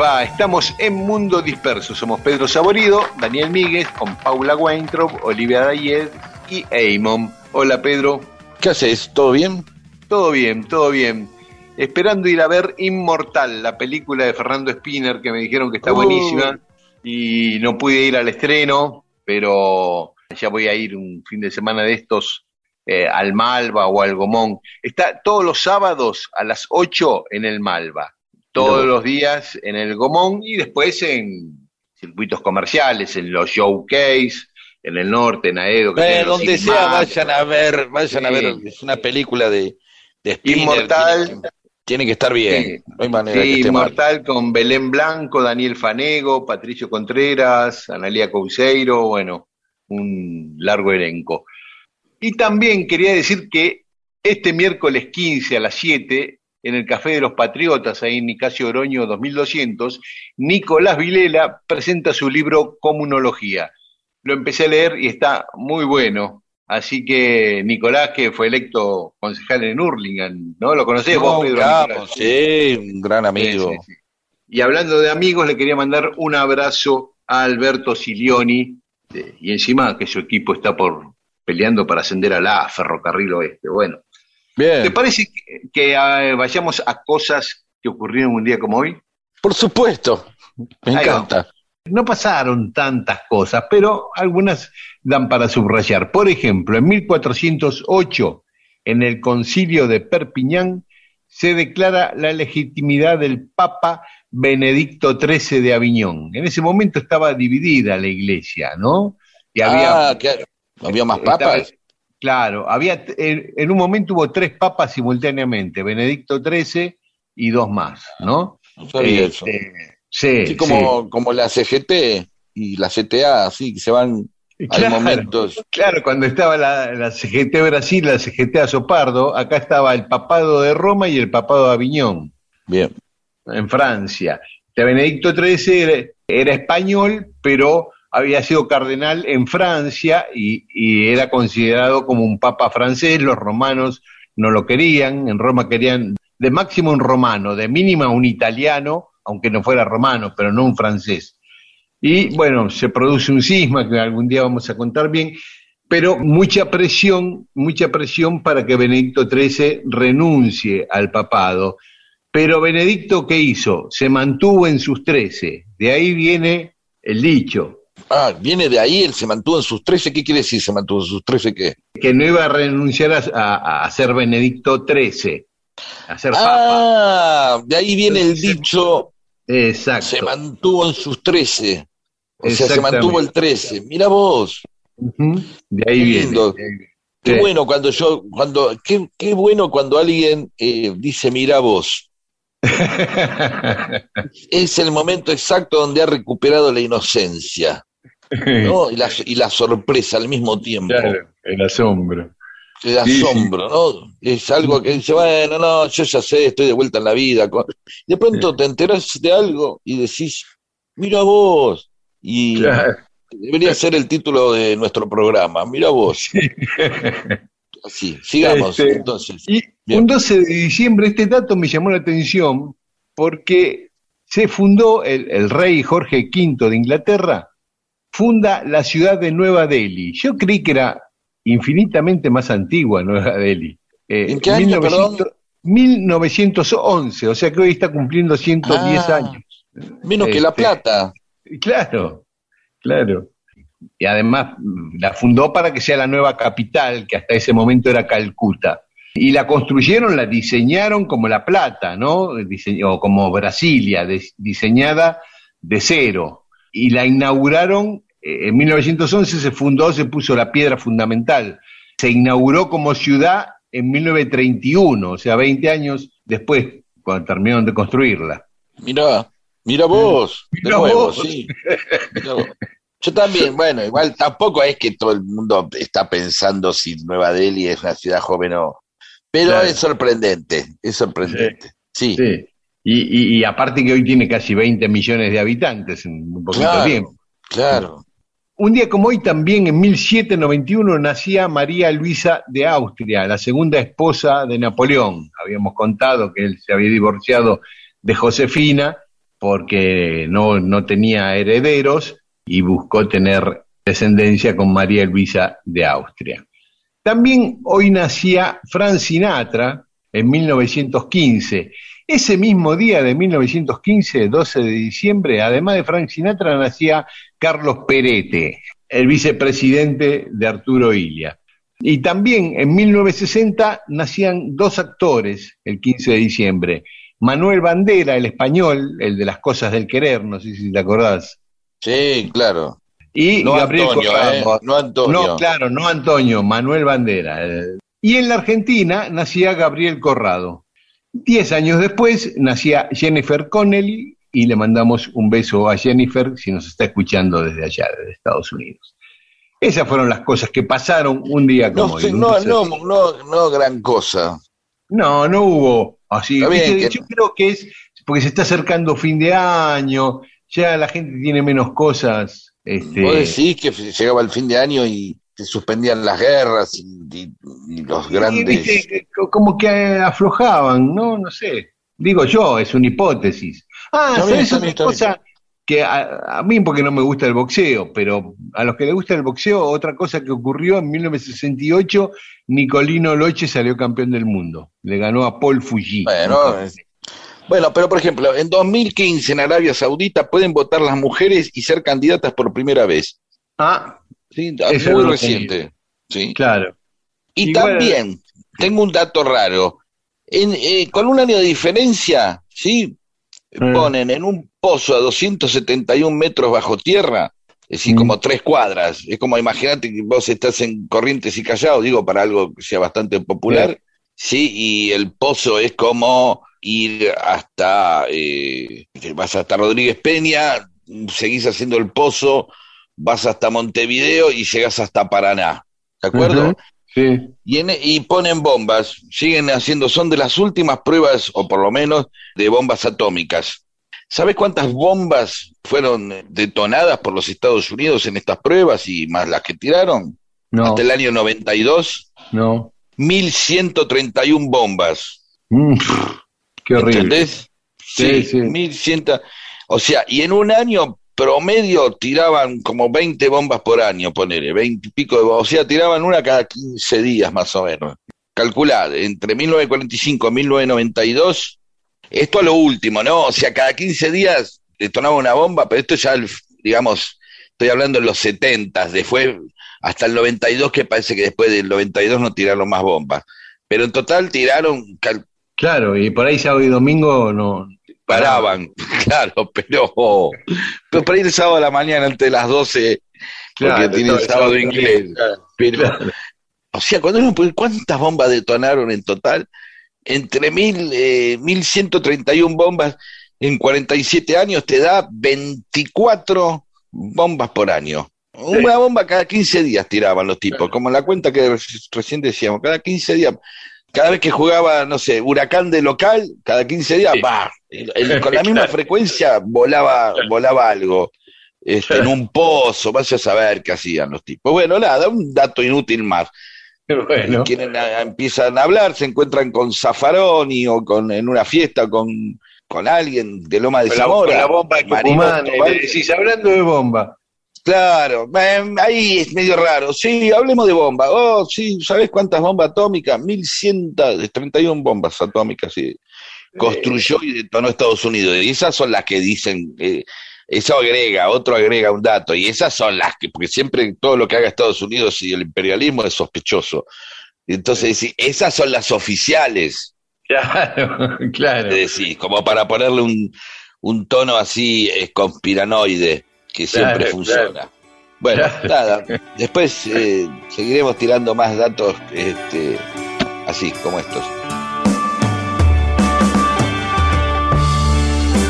Va? Estamos en Mundo Disperso. Somos Pedro Saborido, Daniel Míguez, con Paula Weintraub, Olivia Dayed y Eamon. Hola, Pedro. ¿Qué haces? ¿Todo bien? Todo bien, todo bien. Esperando ir a ver Inmortal, la película de Fernando Spinner, que me dijeron que está Uh. buenísima. Y no pude ir al estreno, pero ya voy a ir un fin de semana de estos eh, al Malva o al Gomón. Está todos los sábados a las 8 en el Malva. Todos los días en el Gomón y después en circuitos comerciales, en los showcase, en el norte, en Aedo. Eh, donde sea, vayan a ver, vayan a ver, es una película de, de Spinner, Inmortal. Tiene que, tiene que estar bien, Sí. no hay manera que Sí, mal. Inmortal con Belén Blanco, Daniel Fanego, Patricio Contreras, Analia Couseiro, bueno, un largo elenco. Y también quería decir que este miércoles 15 a las 7, en el Café de los Patriotas, ahí en Nicasio Oroño 2200, Nicolás Vilela presenta su libro Comunología. Lo empecé a leer y está muy bueno. Así que Nicolás, que fue electo concejal en Hurlingham, ¿no? ¿Lo conocés No, vos, Pedro? Nicolás? sí, un gran amigo. Sí, sí, sí. Y hablando de amigos, le quería mandar un abrazo a Alberto Silioni, eh, y encima que su equipo está por peleando para ascender a la Ferrocarril Oeste. Bueno, Bien, ¿te parece que, que, eh, vayamos a cosas que ocurrieron un día como hoy? por supuesto, me Ahí encanta. No pasaron tantas cosas, pero algunas dan para subrayar. Por ejemplo, en 1408, en el concilio de Perpiñán, se declara la legitimidad del Papa Benedicto XIII de Aviñón. En ese momento estaba dividida la iglesia, ¿no? Y había, ah, que había más estaba- papas. Claro, había, en, en un momento hubo tres papas simultáneamente, Benedicto XIII y dos más, ¿no? No sabía eso. Este, sí, Sí, como, como la CGT y la CTA, así que se van, sí. hay Claro. momentos. Claro, cuando estaba la, la CGT Brasil, la CGT Azopardo, acá estaba el papado de Roma y el papado de Aviñón, Bien, en Francia. De Benedicto XIII era, era español, pero había sido cardenal en Francia y, era considerado como un papa francés. Los romanos no lo querían, en Roma querían de máximo un romano, de mínima un italiano, aunque no fuera romano, pero no un francés. Y bueno, se produce un cisma que algún día vamos a contar bien, pero mucha presión, mucha presión para que Benedicto XIII renuncie al papado. Pero Benedicto, ¿qué hizo? Se mantuvo en sus trece. De ahí viene el dicho, Ah, viene de ahí, él se mantuvo en sus 13. ¿Qué quiere decir se mantuvo en sus 13 qué? que no iba a renunciar a, a- a ser Benedicto XIII, a ser papa. Ah, de ahí viene el dicho, Exacto. se mantuvo en sus 13. O sea, se mantuvo el 13. Mira vos. De ahí Qué viene. lindo. de ahí viene. qué Sí. bueno cuando yo, cuando, qué, qué bueno cuando alguien eh, dice mira vos. Es el momento exacto donde ha recuperado la inocencia, ¿no? Y la, y la sorpresa al mismo tiempo. Claro, el asombro. El asombro, ¿no? Es algo que dice, bueno, no, yo ya sé, estoy de vuelta en la vida. De pronto te enteras de algo y decís, mira vos. Y Claro. debería ser el título de nuestro programa, mira vos. Así, sigamos Este, entonces. Y Bien. un 12 de diciembre, este dato me llamó la atención porque se fundó el, el rey Jorge V de Inglaterra, funda la ciudad de Nueva Delhi. Yo creí que era infinitamente más antigua Nueva Delhi. Eh, ¿En qué año, 1900 1911, o sea que hoy está cumpliendo 110 Ah, años. Menos que La Este, Plata. Claro, claro. Y además mm, la fundó para que sea la nueva capital, que hasta ese momento era Calcuta. Y la construyeron, la diseñaron como La Plata, ¿no? O como Brasilia, diseñada de cero. Y la inauguraron, eh, en 1911 se fundó, se puso la piedra fundamental. Se inauguró como ciudad en 1931, o sea, 20 años después, cuando terminaron de construirla. Mirá, mira vos, de Mirá nuevo, vos. sí. Mirá vos. Yo también, bueno, igual tampoco es que todo el mundo está pensando si Nueva Delhi es una ciudad joven o... Pero Claro. es sorprendente, es sorprendente. Sí, Sí. Y, y- y aparte que hoy tiene casi 20 millones de habitantes en un poquito Claro. de tiempo. claro. Un día como hoy también, en 1791, nacía María Luisa de Austria, la segunda esposa de Napoleón. Habíamos contado que él se había divorciado de Josefina porque no, no tenía herederos y buscó tener descendencia con María Luisa de Austria. También hoy nacía Frank Sinatra en 1915. Ese mismo día de 1915, 12 de diciembre, además de Frank Sinatra, nacía Carlos Perete, el vicepresidente de Arturo Ilia. Y también en 1960 nacían dos actores el 15 de diciembre. Manuel Bandera, el español, el de las cosas del querer, no sé si te acordás. Sí, claro. Y No Gabriel Antonio, Corrado. ¿eh? No Antonio. No, claro, no Antonio, Manuel Bandera. Y en la Argentina nacía Gabriel Corrado. Diez años después nacía Jennifer Connelly y le mandamos un beso a Jennifer si nos está escuchando desde allá, desde Estados Unidos. Esas fueron las cosas que pasaron un día como No, hoy. no, no, no, no gran cosa. no, no hubo así. Bien que- Yo creo que es porque se está acercando fin de año, ya la gente tiene menos cosas. Este, Vos decís que llegaba el fin de año y se suspendían las guerras y, y- y los Y, grandes... viste, como que aflojaban, ¿no? No sé. Digo yo, es una hipótesis. Ah, bien, ¿sabes otra bien, está cosa? Que a, a mí porque no me gusta el boxeo, pero a los que les gusta el boxeo, otra cosa que ocurrió en 1968, Nicolino Loche salió campeón del mundo. Le ganó a Paul Fuji. Bueno, es- bueno, pero por ejemplo, en 2015 en Arabia Saudita pueden votar las mujeres y ser candidatas por primera vez. Ah, ¿sí? Eso Muy reciente. ¿sí? claro. Y también tengo un dato raro. En, eh, con un año de diferencia, ¿sí? Mm. Ponen en un pozo a 271 metros bajo tierra, es decir, Mm. como tres cuadras. Es como imagínate que vos estás en Corrientes y Callao, digo, para algo que sea bastante popular, ¿sí? Y el pozo es como ir hasta, eh, vas hasta Rodríguez Peña, seguís haciendo el pozo, vas hasta Montevideo y llegas hasta Paraná. ¿De acuerdo? Sí. Y, en- y ponen bombas, siguen haciendo, son de las últimas pruebas, o por lo menos, de bombas atómicas. ¿Sabes cuántas bombas fueron detonadas por los Estados Unidos en estas pruebas y más las que tiraron? No, Hasta el año 92, no. 1131 bombas. Mm, qué horrible. ¿Entendés? Sí, sí. 1100. O sea, y en un año promedio tiraban como 20 bombas por año, ponele, 20 y pico de bombas. O sea, tiraban una cada 15 días más o menos. Calculad, entre 1945 y 1992, esto a lo último, ¿no? O sea, cada 15 días detonaba una bomba, pero esto ya, digamos, estoy hablando en los 70, después hasta el 92, que parece que después del 92 no tiraron más bombas. Pero en total tiraron, Claro, y por ahí sábado y domingo no. Paraban, claro, pero, pero para ir el sábado a la mañana antes de las 12, porque Claro, tiene todo- sábado inglés. claro, Pero, claro. o sea, cuando uno cuántas bombas detonaron en total, entre mil, eh, 1131 bombas en 47 años te da 24 bombas por año. Una bomba cada 15 días tiraban los tipos, como en la cuenta que recién decíamos, cada 15 días. Cada vez que jugaba, no sé, huracán de local, cada 15 días, el- con la misma frecuencia volaba, volaba algo este, en un pozo, vaya a saber qué hacían los tipos. Bueno, nada, un dato inútil más. Bueno, Quieren, a- empiezan a hablar, se encuentran con Zaffaroni o con, en una fiesta con, con alguien de Loma de Zamora. con la bomba de Marino Tucumán, y le decís, hablando de bomba. Claro, eh, ahí es medio raro. Sí, hablemos de bomba. Oh, sí, ¿sabes cuántas bombas atómicas? 1131 bombas atómicas, sí. construyó y detonó Estados Unidos. Y esas son las que dicen, eh, eso agrega, otro agrega un dato, y esas son las que, porque siempre todo lo que haga Estados Unidos y el imperialismo es sospechoso. Entonces, esas son las oficiales. Claro, claro. Decís, como para ponerle un, un tono así es conspiranoide, que siempre funciona. Bueno, nada, después eh, seguiremos tirando más datos este, así como estos.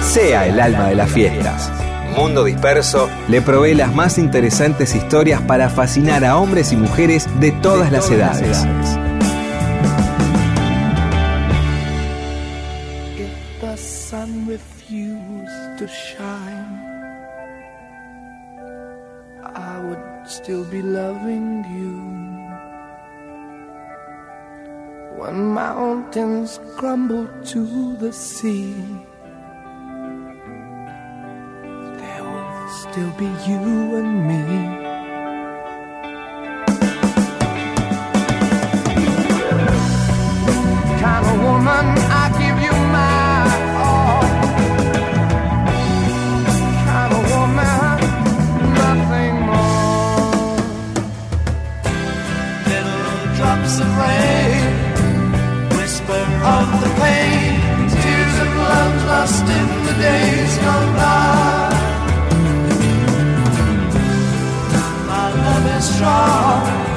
Sea el alma de las fiestas. Mundo Disperso le provee las más interesantes historias para fascinar a hombres y mujeres de todas, las, edades. Loving you. When mountains crumble to the sea, there will still be you and me. Kind of woman, lost in the days gone by. My love is strong.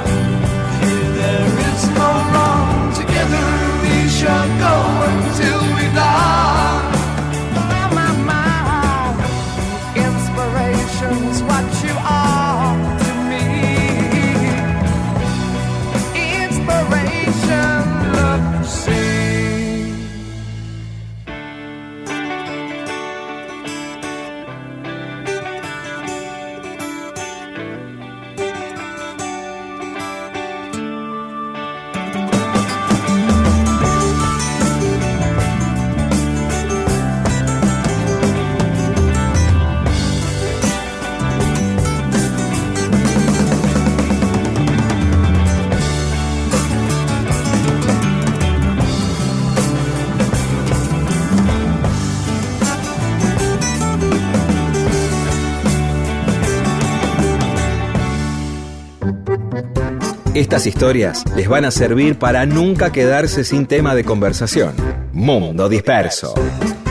Estas historias les van a servir para nunca quedarse sin tema de conversación. Mundo Disperso.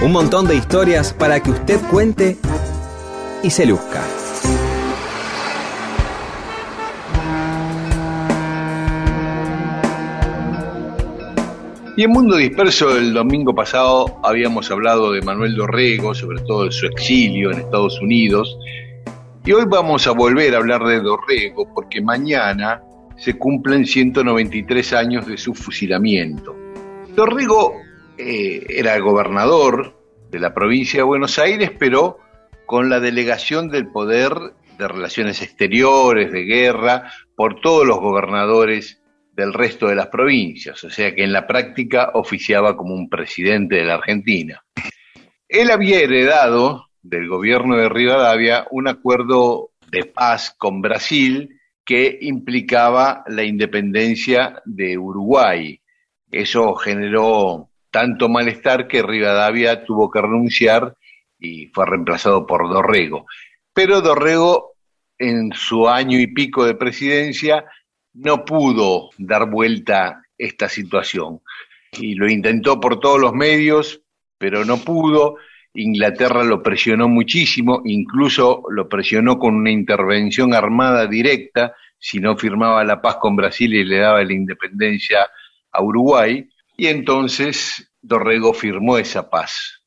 Un montón de historias para que usted cuente y se luzca. Y en Mundo Disperso el domingo pasado habíamos hablado de Manuel Dorrego, sobre todo de su exilio en Estados Unidos. Y hoy vamos a volver a hablar de Dorrego porque mañana se cumplen 193 años de su fusilamiento. Dorrego eh, era gobernador de la provincia de Buenos Aires, pero con la delegación del poder de relaciones exteriores, de guerra, por todos los gobernadores del resto de las provincias, o sea que en la práctica oficiaba como un presidente de la Argentina. Él había heredado del gobierno de Rivadavia un acuerdo de paz con Brasil que implicaba la independencia de Uruguay. Eso generó tanto malestar que Rivadavia tuvo que renunciar y fue reemplazado por Dorrego. Pero Dorrego, en su año y pico de presidencia, no pudo dar vuelta esta situación. Y lo intentó por todos los medios, pero no pudo. Inglaterra lo presionó muchísimo, incluso lo presionó con una intervención armada directa, si no firmaba la paz con Brasil y le daba la independencia a Uruguay. Y entonces Dorrego firmó esa paz.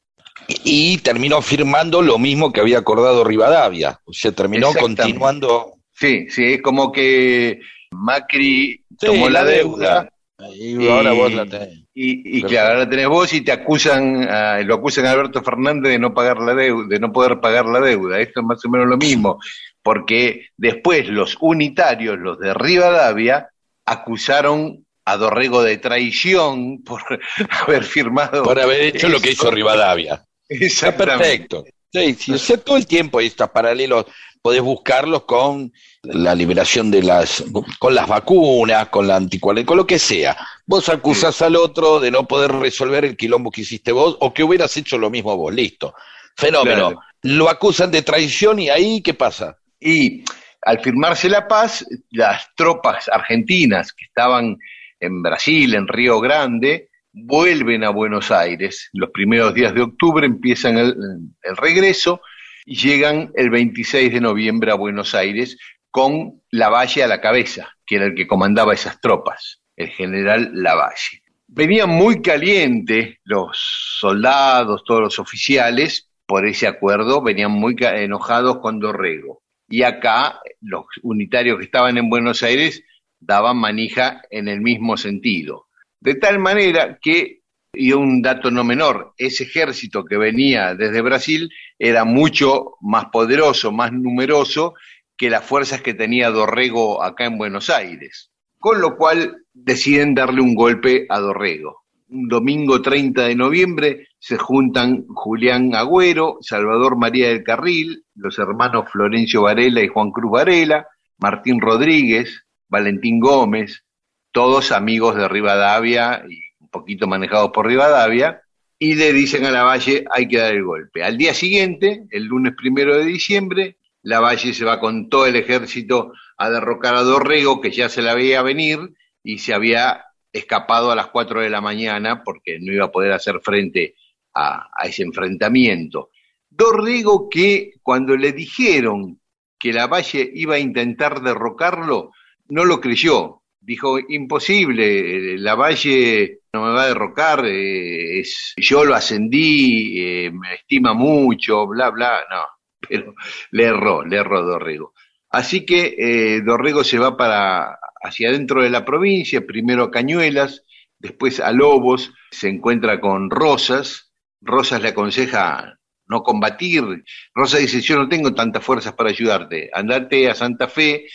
Y terminó firmando lo mismo que había acordado Rivadavia, o sea, terminó continuando. Sí, sí, es como que Macri tomó la, deuda. Y, ahora vos la tenés. Y, y claro, ahora tenés vos y te acusan, a- lo acusan a Alberto Fernández de no pagar la deuda, de no poder pagar la deuda. Esto es más o menos lo mismo, porque después los unitarios, los de Rivadavia, acusaron a Dorrego de traición por haber firmado. Por haber hecho lo que hizo. Rivadavia. Está perfecto. Sí, sí, o sea, todo el tiempo hay estos paralelos. Podés buscarlos con la liberación de las, con las vacunas, con la anticual, con lo que sea. Vos acusás al otro de no poder resolver el quilombo que hiciste vos o que hubieras hecho lo mismo vos, listo. Fenómeno. Claro. Lo acusan de traición y ahí, ¿qué pasa? Y al firmarse la paz, las tropas argentinas que estaban en Brasil, en Río Grande, vuelven a Buenos Aires. Los primeros días de octubre empiezan el, el regreso llegan el 26 de noviembre a Buenos Aires con Lavalle a la cabeza, que era el que comandaba esas tropas, el general Lavalle. Venían muy calientes los soldados, todos los oficiales, por ese acuerdo, venían muy enojados con Dorrego. Y acá los unitarios que estaban en Buenos Aires daban manija en el mismo sentido. De tal manera que, y un dato no menor, ese ejército que venía desde Brasil era mucho más poderoso, más numeroso que las fuerzas que tenía Dorrego acá en Buenos Aires. Con lo cual deciden darle un golpe a Dorrego. Un domingo 30 de noviembre se juntan Julián Agüero, Salvador María del Carril, los hermanos Florencio Varela y Juan Cruz Varela, Martín Rodríguez, Valentín Gómez, todos amigos de Rivadavia y poquito manejados por Rivadavia, y le dicen a Lavalle hay que dar el golpe. Al día siguiente, el lunes primero de diciembre, Lavalle se va con todo el ejército a derrocar a Dorrego, que ya se la veía venir y se había escapado a las 4 de la mañana porque no iba a poder hacer frente a, a ese enfrentamiento. Dorrego que cuando le dijeron que Lavalle iba a intentar derrocarlo, no lo creyó. Dijo, imposible, eh, Lavalle no me va a derrocar, eh, es, yo lo ascendí, eh, me estima mucho, bla, bla, no, pero le erró, le erró Dorrego. Así que Dorrego se va para hacia adentro de la provincia, primero a Cañuelas, después a Lobos, se encuentra con Rosas, Rosas le aconseja no combatir, Rosas dice, yo no tengo tantas fuerzas para ayudarte, andate a Santa Fe,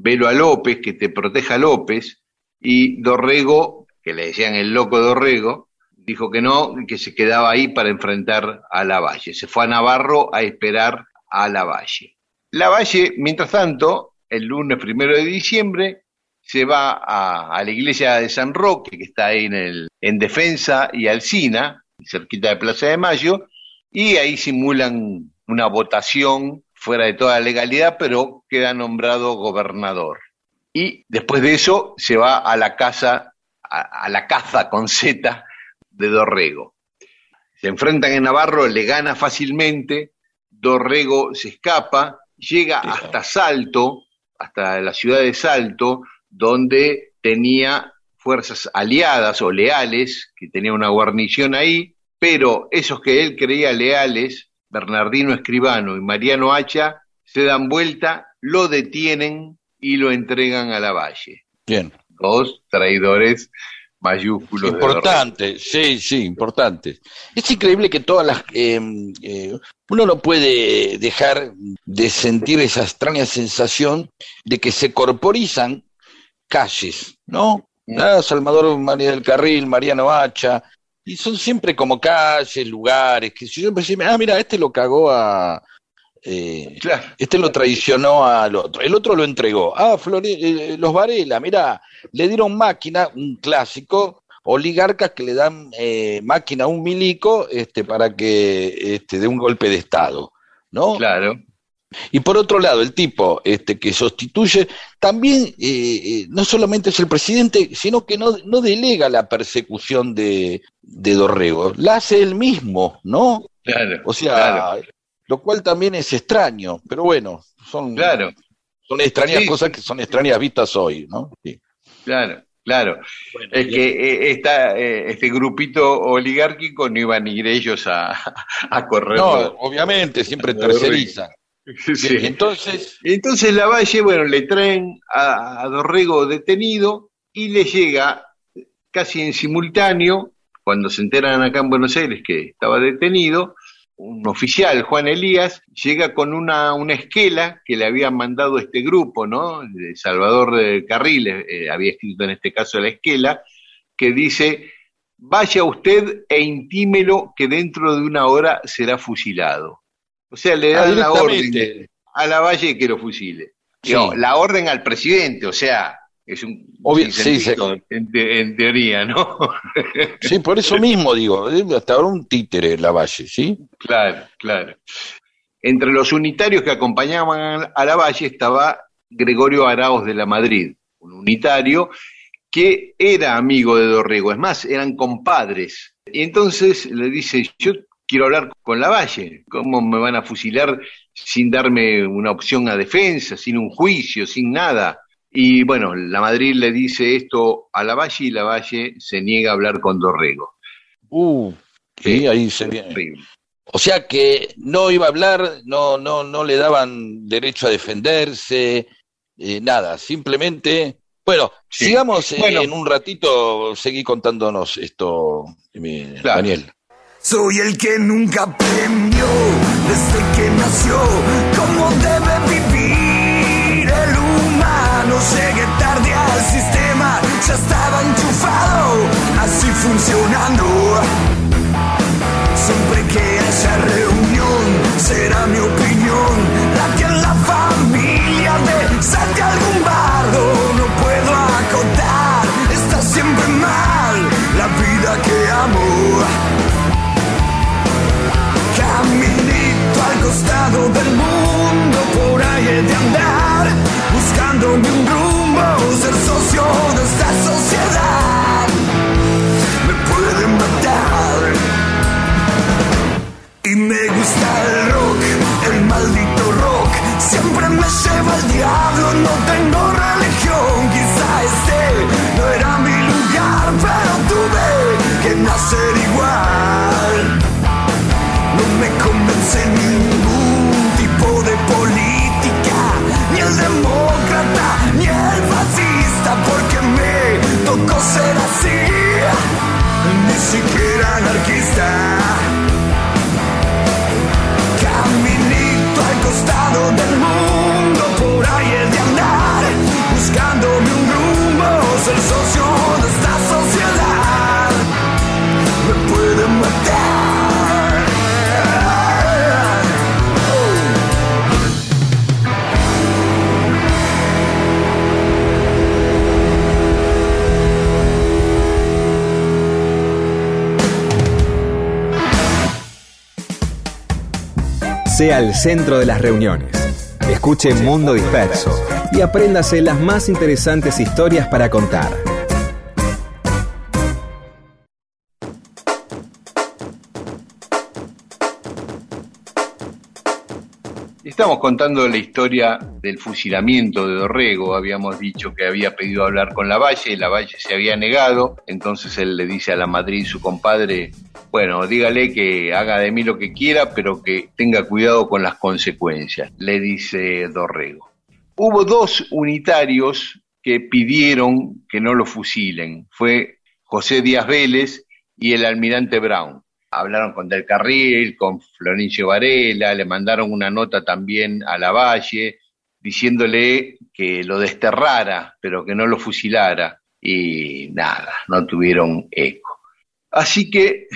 velo a López, que te proteja López, y Dorrego, que le decían el loco Dorrego, dijo que no, que se quedaba ahí para enfrentar a Lavalle. Se fue a Navarro a esperar a Lavalle. Lavalle, mientras tanto, el lunes primero de diciembre, se va a, a la iglesia de San Roque, que está ahí en, el, en Defensa y Alcina, cerquita de Plaza de Mayo, y ahí simulan una votación fuera de toda legalidad, pero queda nombrado gobernador. Y después de eso se va a la casa, a, a la caza con Z de Dorrego. Se enfrentan en Navarro, le gana fácilmente, Dorrego se escapa, llega hasta Salto, hasta la ciudad de Salto, donde tenía fuerzas aliadas o leales, que tenía una guarnición ahí, pero esos que él creía leales, Bernardino Escribano y Mariano Hacha, se dan vuelta, lo detienen y lo entregan a la valle. Bien. Dos traidores mayúsculos. Importante, sí, sí, importante. Es increíble que todas las... eh, eh, uno no puede dejar de sentir esa extraña sensación de que se corporizan calles, ¿no? Ah, Salvador María del Carril, Mariano Hacha, y son siempre como calles, lugares, que si yo empecé, ah, mira, este lo cagó a... eh, Claro. este lo traicionó al otro, el otro lo entregó. Ah, Flore- eh, los Varela, mira, le dieron máquina, un clásico, oligarcas que le dan eh, máquina a un milico este, para que este, dé un golpe de Estado, ¿no? Claro. Y por otro lado, el tipo este, que sustituye también eh, eh, no solamente es el presidente, sino que no, no delega la persecución de, de Dorrego, la hace él mismo, ¿no? Claro. O sea, claro. lo cual también es extraño, pero bueno, son, Claro. son extrañas Sí. cosas que son extrañas vistas hoy, ¿no? Sí. Claro, claro. Es que eh, esta, eh, este grupito oligárquico no iban a ir ellos a, a correr. No, obviamente, siempre tercerizan. Sí. Entonces, Entonces Lavalle, bueno, le traen a, a Dorrego detenido y le llega casi en simultáneo, cuando se enteran acá en Buenos Aires que estaba detenido, un oficial, Juan Elías, llega con una, una esquela que le había mandado este grupo, ¿no? Salvador de Carril, eh, había escrito en este caso la esquela, que dice, vaya usted e intímelo que dentro de una hora será fusilado. O sea, le ah, dan la orden a la Valle que lo fusile. Sí. Digo, la orden al presidente, o sea, es un Obvio- sinsentido sí, en, te- en teoría, ¿no? Sí, por eso mismo digo, hasta ahora un títere la Valle, ¿sí? claro, claro. Entre los unitarios que acompañaban a la Valle estaba Gregorio Araos de la Madrid, un unitario que era amigo de Dorrego, es más, eran compadres. Y entonces le dice, yo quiero hablar con la Valle, ¿cómo me van a fusilar sin darme una opción a defensa, sin un juicio, sin nada? Y bueno, la Madrid le dice esto a la Valle y la Valle se niega a hablar con Dorrego. Uh, sí, ahí se viene. Horrible. O sea que no iba a hablar, no, no, no le daban derecho a defenderse, eh, nada, simplemente. Bueno, Sí. sigamos eh, Bueno. en un ratito, seguí contándonos esto, mi- Claro. Daniel. Soy el que nunca aprendió desde que nació cómo Sea el centro de las reuniones. Escuche Mundo Disperso y apréndase las más interesantes historias para contar. Contando la historia del fusilamiento de Dorrego. Habíamos dicho que había pedido hablar con Lavalle, Lavalle se había negado. Entonces él le dice a la Madrid, su compadre, bueno, dígale que haga de mí lo que quiera, pero que tenga cuidado con las consecuencias, le dice Dorrego. Hubo dos unitarios que pidieron que no lo fusilen. Fue José Díaz Vélez y el almirante Brown hablaron con Del Carril, con Florencio Varela, le mandaron una nota también a Lavalle diciéndole que lo desterrara, pero que no lo fusilara. Y nada, no tuvieron eco. Así que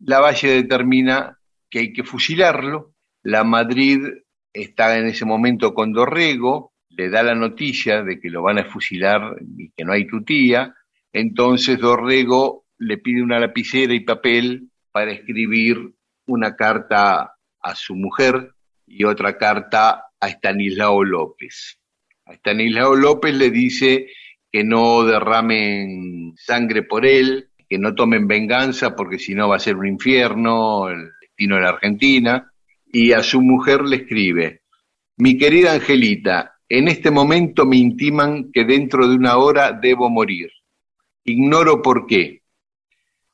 Lavalle determina que hay que fusilarlo. La Madrid está en ese momento con Dorrego, le da la noticia de que lo van a fusilar y que no hay tutía. Entonces Dorrego le pide una lapicera y papel para escribir una carta a su mujer y otra carta a Estanislao López. A Estanislao López le dice que no derramen sangre por él, que no tomen venganza porque si no va a ser un infierno el destino de la Argentina. Y a su mujer le escribe, mi querida Angelita, en este momento me intiman que dentro de una hora debo morir. Ignoro por qué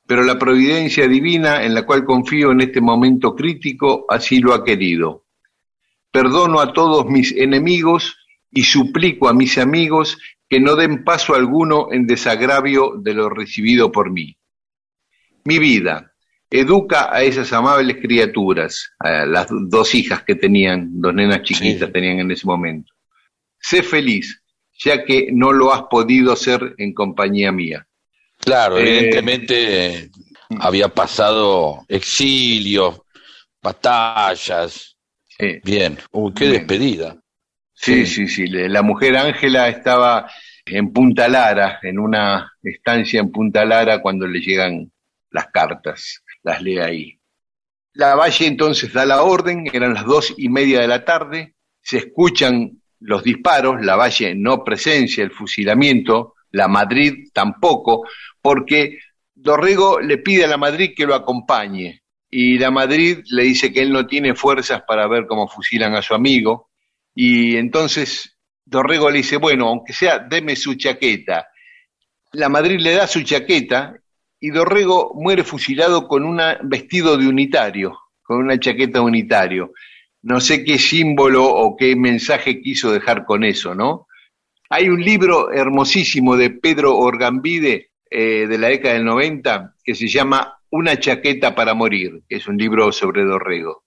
pero la providencia divina en la cual confío en este momento crítico así lo ha querido. Perdono a todos mis enemigos y suplico a mis amigos que no den paso alguno en desagravio de lo recibido por mí. Mi vida, educa a esas amables criaturas, a las dos hijas que tenían, dos nenas chiquitas Sí. tenían en ese momento. Sé feliz, ya que no lo has podido hacer en compañía mía. Claro, Eh, evidentemente eh, había pasado exilio, batallas, Bien. Uy, qué Bien. despedida. sí, Sí. sí. sí. La mujer Ángela estaba en Punta Lara, en una estancia en Punta Lara cuando le llegan las cartas. Las lee ahí. La Valle entonces da la orden, eran las dos y media de la tarde, se escuchan los disparos, la Valle no presencia el fusilamiento, la Madrid tampoco, porque Dorrego le pide a la Madrid que lo acompañe y la Madrid le dice que él no tiene fuerzas para ver cómo fusilan a su amigo y entonces Dorrego le dice, bueno, aunque sea, deme su chaqueta. La Madrid le da su chaqueta y Dorrego muere fusilado con un vestido de unitario, con una chaqueta unitario. No sé qué símbolo o qué mensaje quiso dejar con eso, ¿no? Hay un libro hermosísimo de Pedro Orgambide eh, de la década del 90 que se llama Una chaqueta para morir, que es un libro sobre Dorrego.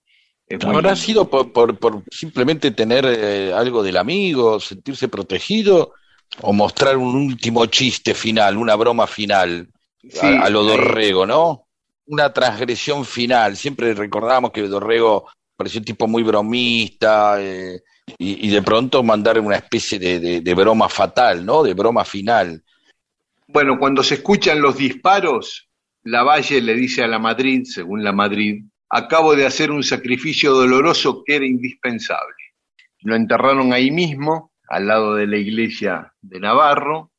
¿Habrá sido por, por, por simplemente tener eh, algo del amigo, sentirse protegido, o mostrar un último chiste final, una broma final, Sí, a, a lo Dorrego, ¿no? Una transgresión final. Siempre recordábamos que Dorrego parecía un tipo muy bromista, eh, y, de pronto mandar una especie de, de- de broma fatal, ¿no? De broma final. Bueno, cuando se escuchan los disparos, Lavalle le dice a la Madrid, según la Madrid, acabo de hacer un sacrificio doloroso que era indispensable. Lo enterraron ahí mismo, al lado de la iglesia de Navarro.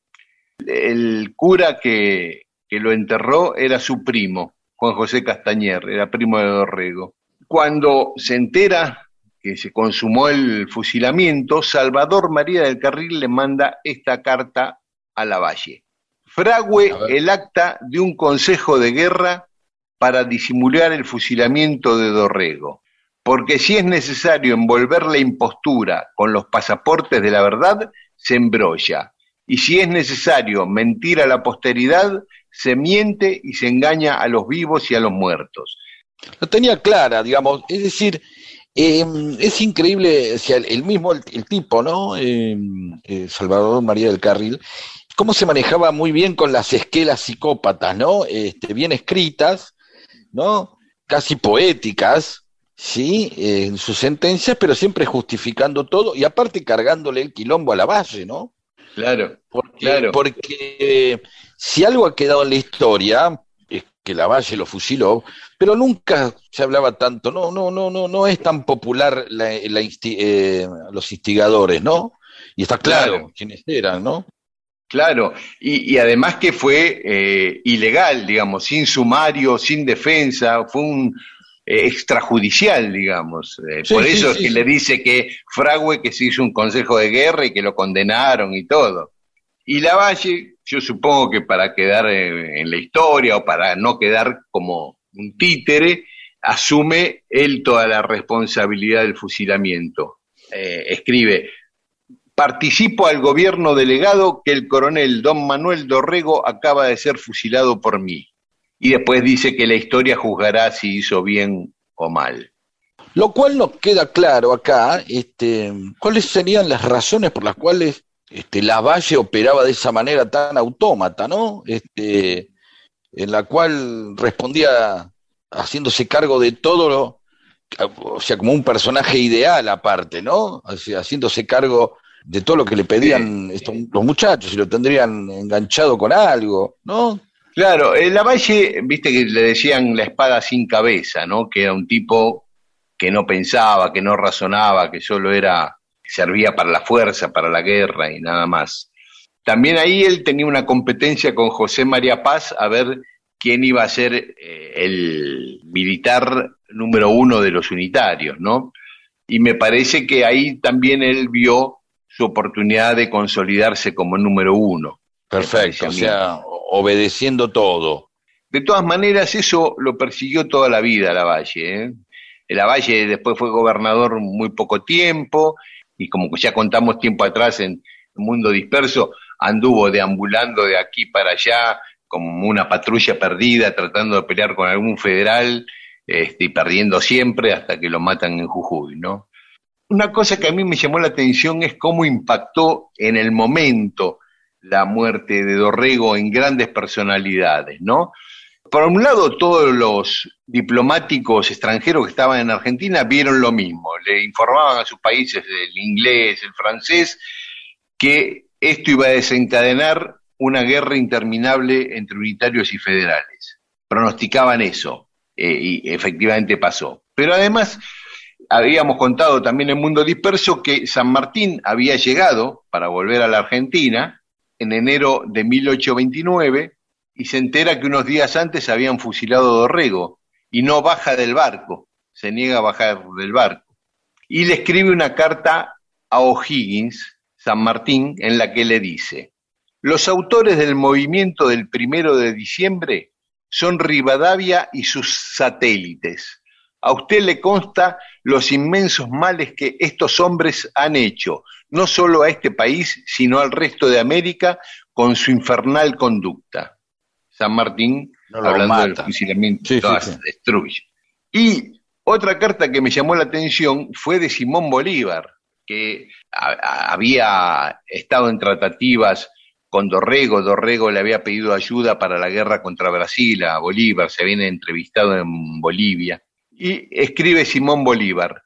El cura que, que lo enterró era su primo, Juan José Castañer, era primo de Dorrego. Cuando se entera que se consumó el fusilamiento, Salvador María del Carril le manda esta carta a Lavalle. Ver. el acta de un consejo de guerra para disimular el fusilamiento de Dorrego, porque si es necesario envolver la impostura con los pasaportes de la verdad, se embrolla, y si es necesario mentir a la posteridad, se miente y se engaña a los vivos y a los muertos. Lo tenía clara, digamos, es decir, eh, es increíble, o sea, el, mismo, el, el tipo, ¿no? Eh, eh, Salvador María del Carril, cómo se manejaba muy bien con las esquelas psicópatas, ¿no? Este, bien escritas, ¿no? Casi poéticas, ¿sí? En sus sentencias, pero siempre justificando todo y aparte cargándole el quilombo a la base, ¿no? Claro, Porque, Claro. porque eh, si algo ha quedado en la historia que Lavalle lo fusiló, pero nunca se hablaba tanto, no, no, no, no, no es tan popular la, la insti- eh, los instigadores, ¿no? Y está claro, Claro. quiénes eran, ¿no? Claro, y, y además que fue eh, ilegal, digamos, sin sumario, sin defensa, fue un eh, extrajudicial, digamos. Eh, Sí, por sí, eso es sí, que sí. le dice que Fragüe que se hizo un consejo de guerra y que lo condenaron y todo. Y Lavalle, yo supongo que para quedar en la historia o para no quedar como un títere, asume él toda la responsabilidad del fusilamiento. Eh, escribe, participo al gobierno delegado que el coronel don Manuel Dorrego acaba de ser fusilado por mí. Y después dice que la historia juzgará si hizo bien o mal. Lo cual nos queda claro acá, este, cuáles serían las razones por las cuales este, Lavalle operaba de esa manera tan autómata, ¿no? Este, en la cual respondía haciéndose cargo de todo lo, o sea, como un personaje ideal aparte, ¿no? O sea, haciéndose cargo de todo lo que le pedían estos, los muchachos y lo tendrían enganchado con algo, ¿no? Claro, Lavalle, viste que le decían la espada sin cabeza, ¿no? Que era un tipo que no pensaba, que no razonaba, que solo era, servía para la fuerza, para la guerra y nada más. También ahí él tenía una competencia con José María Paz a ver quién iba a ser eh, el militar número uno de los unitarios, ¿no? Y me parece que ahí también él vio su oportunidad de consolidarse como número uno. Perfecto, o sea, obedeciendo todo. De todas maneras, eso lo persiguió toda la vida Lavalle. ¿eh? Lavalle después fue gobernador muy poco tiempo y como ya contamos tiempo atrás en el mundo disperso, anduvo deambulando de aquí para allá como una patrulla perdida tratando de pelear con algún federal este, y perdiendo siempre hasta que lo matan en Jujuy, ¿no? Una cosa que a mí me llamó la atención es cómo impactó en el momento la muerte de Dorrego en grandes personalidades, ¿no? Por un lado, todos los diplomáticos extranjeros que estaban en Argentina vieron lo mismo, le informaban a sus países el inglés, el francés, que esto iba a desencadenar una guerra interminable entre unitarios y federales. Pronosticaban eso, eh, y efectivamente pasó. Pero además, habíamos contado también en Mundo Disperso que San Martín había llegado para volver a la Argentina en enero de 1829 y se entera que unos días antes habían fusilado a Dorrego y no baja del barco, se niega a bajar del barco. Y le escribe una carta a O'Higgins, San Martín, en la que le dice, los autores del movimiento del primero de diciembre son Rivadavia y sus satélites. A usted le consta los inmensos males que estos hombres han hecho, no solo a este país, sino al resto de América, con su infernal conducta. San Martín, No hablando del mata. fusilamiento, Sí, sí, todas sí. destruye. Y otra carta que me llamó la atención fue de Simón Bolívar, que a- a- había estado en tratativas con Dorrego. Dorrego le había pedido ayuda para la guerra contra Brasil a Bolívar, se habían entrevistado en Bolivia. Y escribe Simón Bolívar,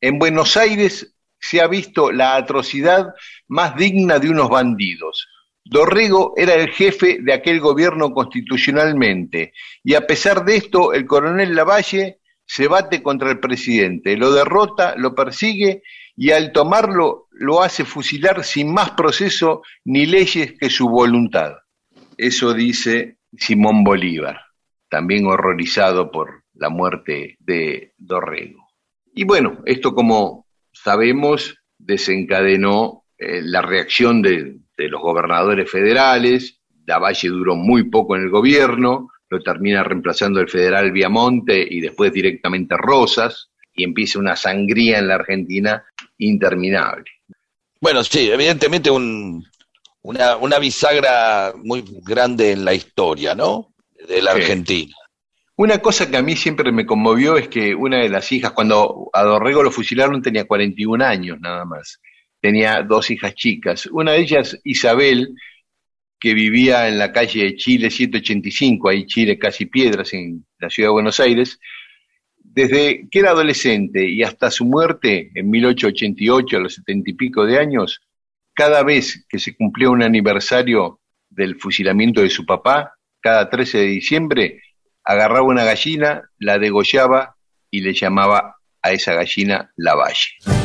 en Buenos Aires se ha visto la atrocidad más digna de unos bandidos. Dorrego era el jefe de aquel gobierno constitucionalmente y a pesar de esto el coronel Lavalle se bate contra el presidente, lo derrota, lo persigue y al tomarlo lo hace fusilar sin más proceso ni leyes que su voluntad. Eso dice Simón Bolívar, también horrorizado por la muerte de Dorrego. Y bueno, esto como sabemos desencadenó eh, la reacción de, de los gobernadores federales, Lavalle duró muy poco en el gobierno, lo termina reemplazando el federal Viamonte y después directamente Rosas, y empieza una sangría en la Argentina interminable. Bueno, sí, evidentemente un, una, una bisagra muy grande en la historia, ¿no? De la Sí. Argentina. Una cosa que a mí siempre me conmovió es que una de las hijas, cuando a Dorrego lo fusilaron, tenía 41 años nada más. Tenía dos hijas chicas. Una de ellas, Isabel, que vivía en la calle de Chile 185, ahí Chile casi Piedras, en la ciudad de Buenos Aires. Desde que era adolescente y hasta su muerte en 1888, a los setenta y pico de años, cada vez que se cumplía un aniversario del fusilamiento de su papá, cada 13 de diciembre, agarraba una gallina, la degollaba y le llamaba a esa gallina la valle.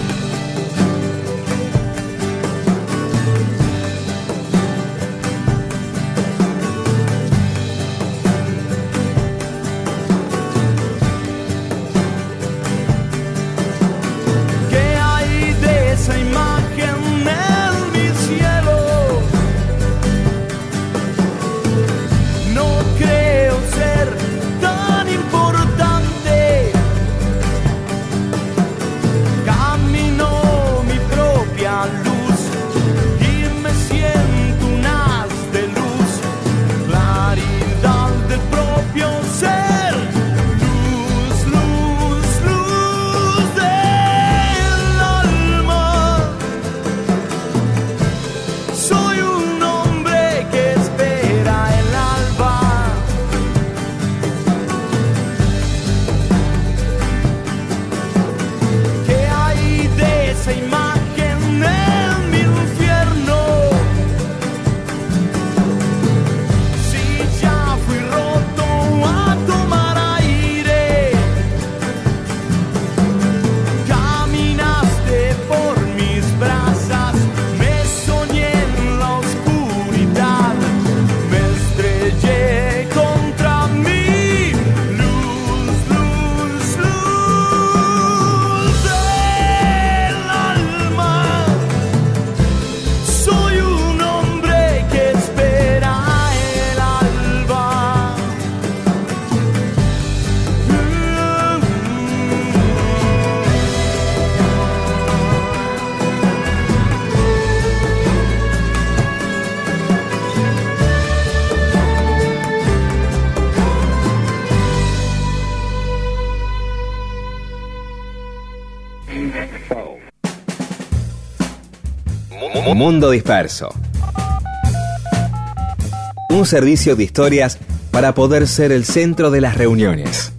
Mundo Disperso. Un servicio de historias para poder ser el centro de las reuniones.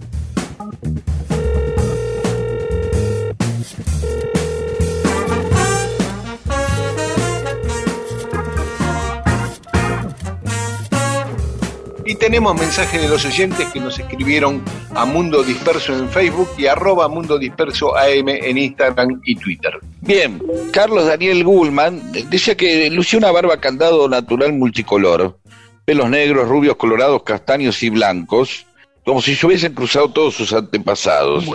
Y tenemos mensajes de los oyentes que nos escribieron a Mundo Disperso en Facebook y arroba Mundo Disperso AM en Instagram y Twitter. Bien, Carlos Daniel Gullman decía que lucía una barba candado natural multicolor, pelos negros, rubios, colorados, castaños y blancos, como si se hubiesen cruzado todos sus antepasados.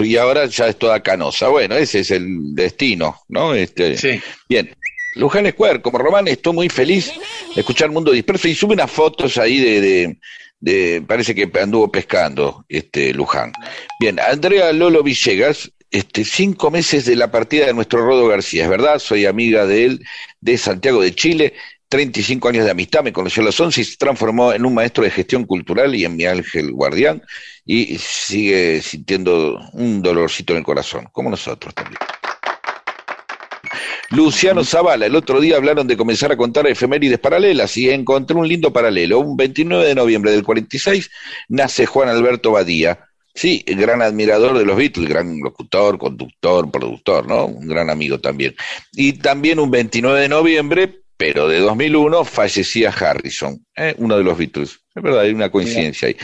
Y ahora ya es toda canosa. Bueno, ese es el destino, ¿no? Este, Sí. Bien. Luján Square, como Román, estoy muy feliz de escuchar Mundo Disperso y sube unas fotos ahí de, de, de- parece que anduvo pescando este Luján. Bien, Andrea Lolo Villegas, este, cinco meses de la partida de nuestro Rodo García, es verdad, soy amiga de él, de Santiago de Chile, 35 años de amistad, me conoció a los 11 y se transformó en un maestro de gestión cultural y en mi ángel guardián y sigue sintiendo un dolorcito en el corazón, como nosotros también. Luciano Zavala, el otro día hablaron de comenzar a contar efemérides paralelas y encontré un lindo paralelo. Un 29 de noviembre del 46 nace Juan Alberto Badía. Sí, gran admirador de los Beatles, gran locutor, conductor, productor, ¿no? Un gran amigo también. Y también un 29 de noviembre, pero de 2001, fallecía Harrison, ¿eh? uno de los Beatles. Es verdad, hay una coincidencia ahí.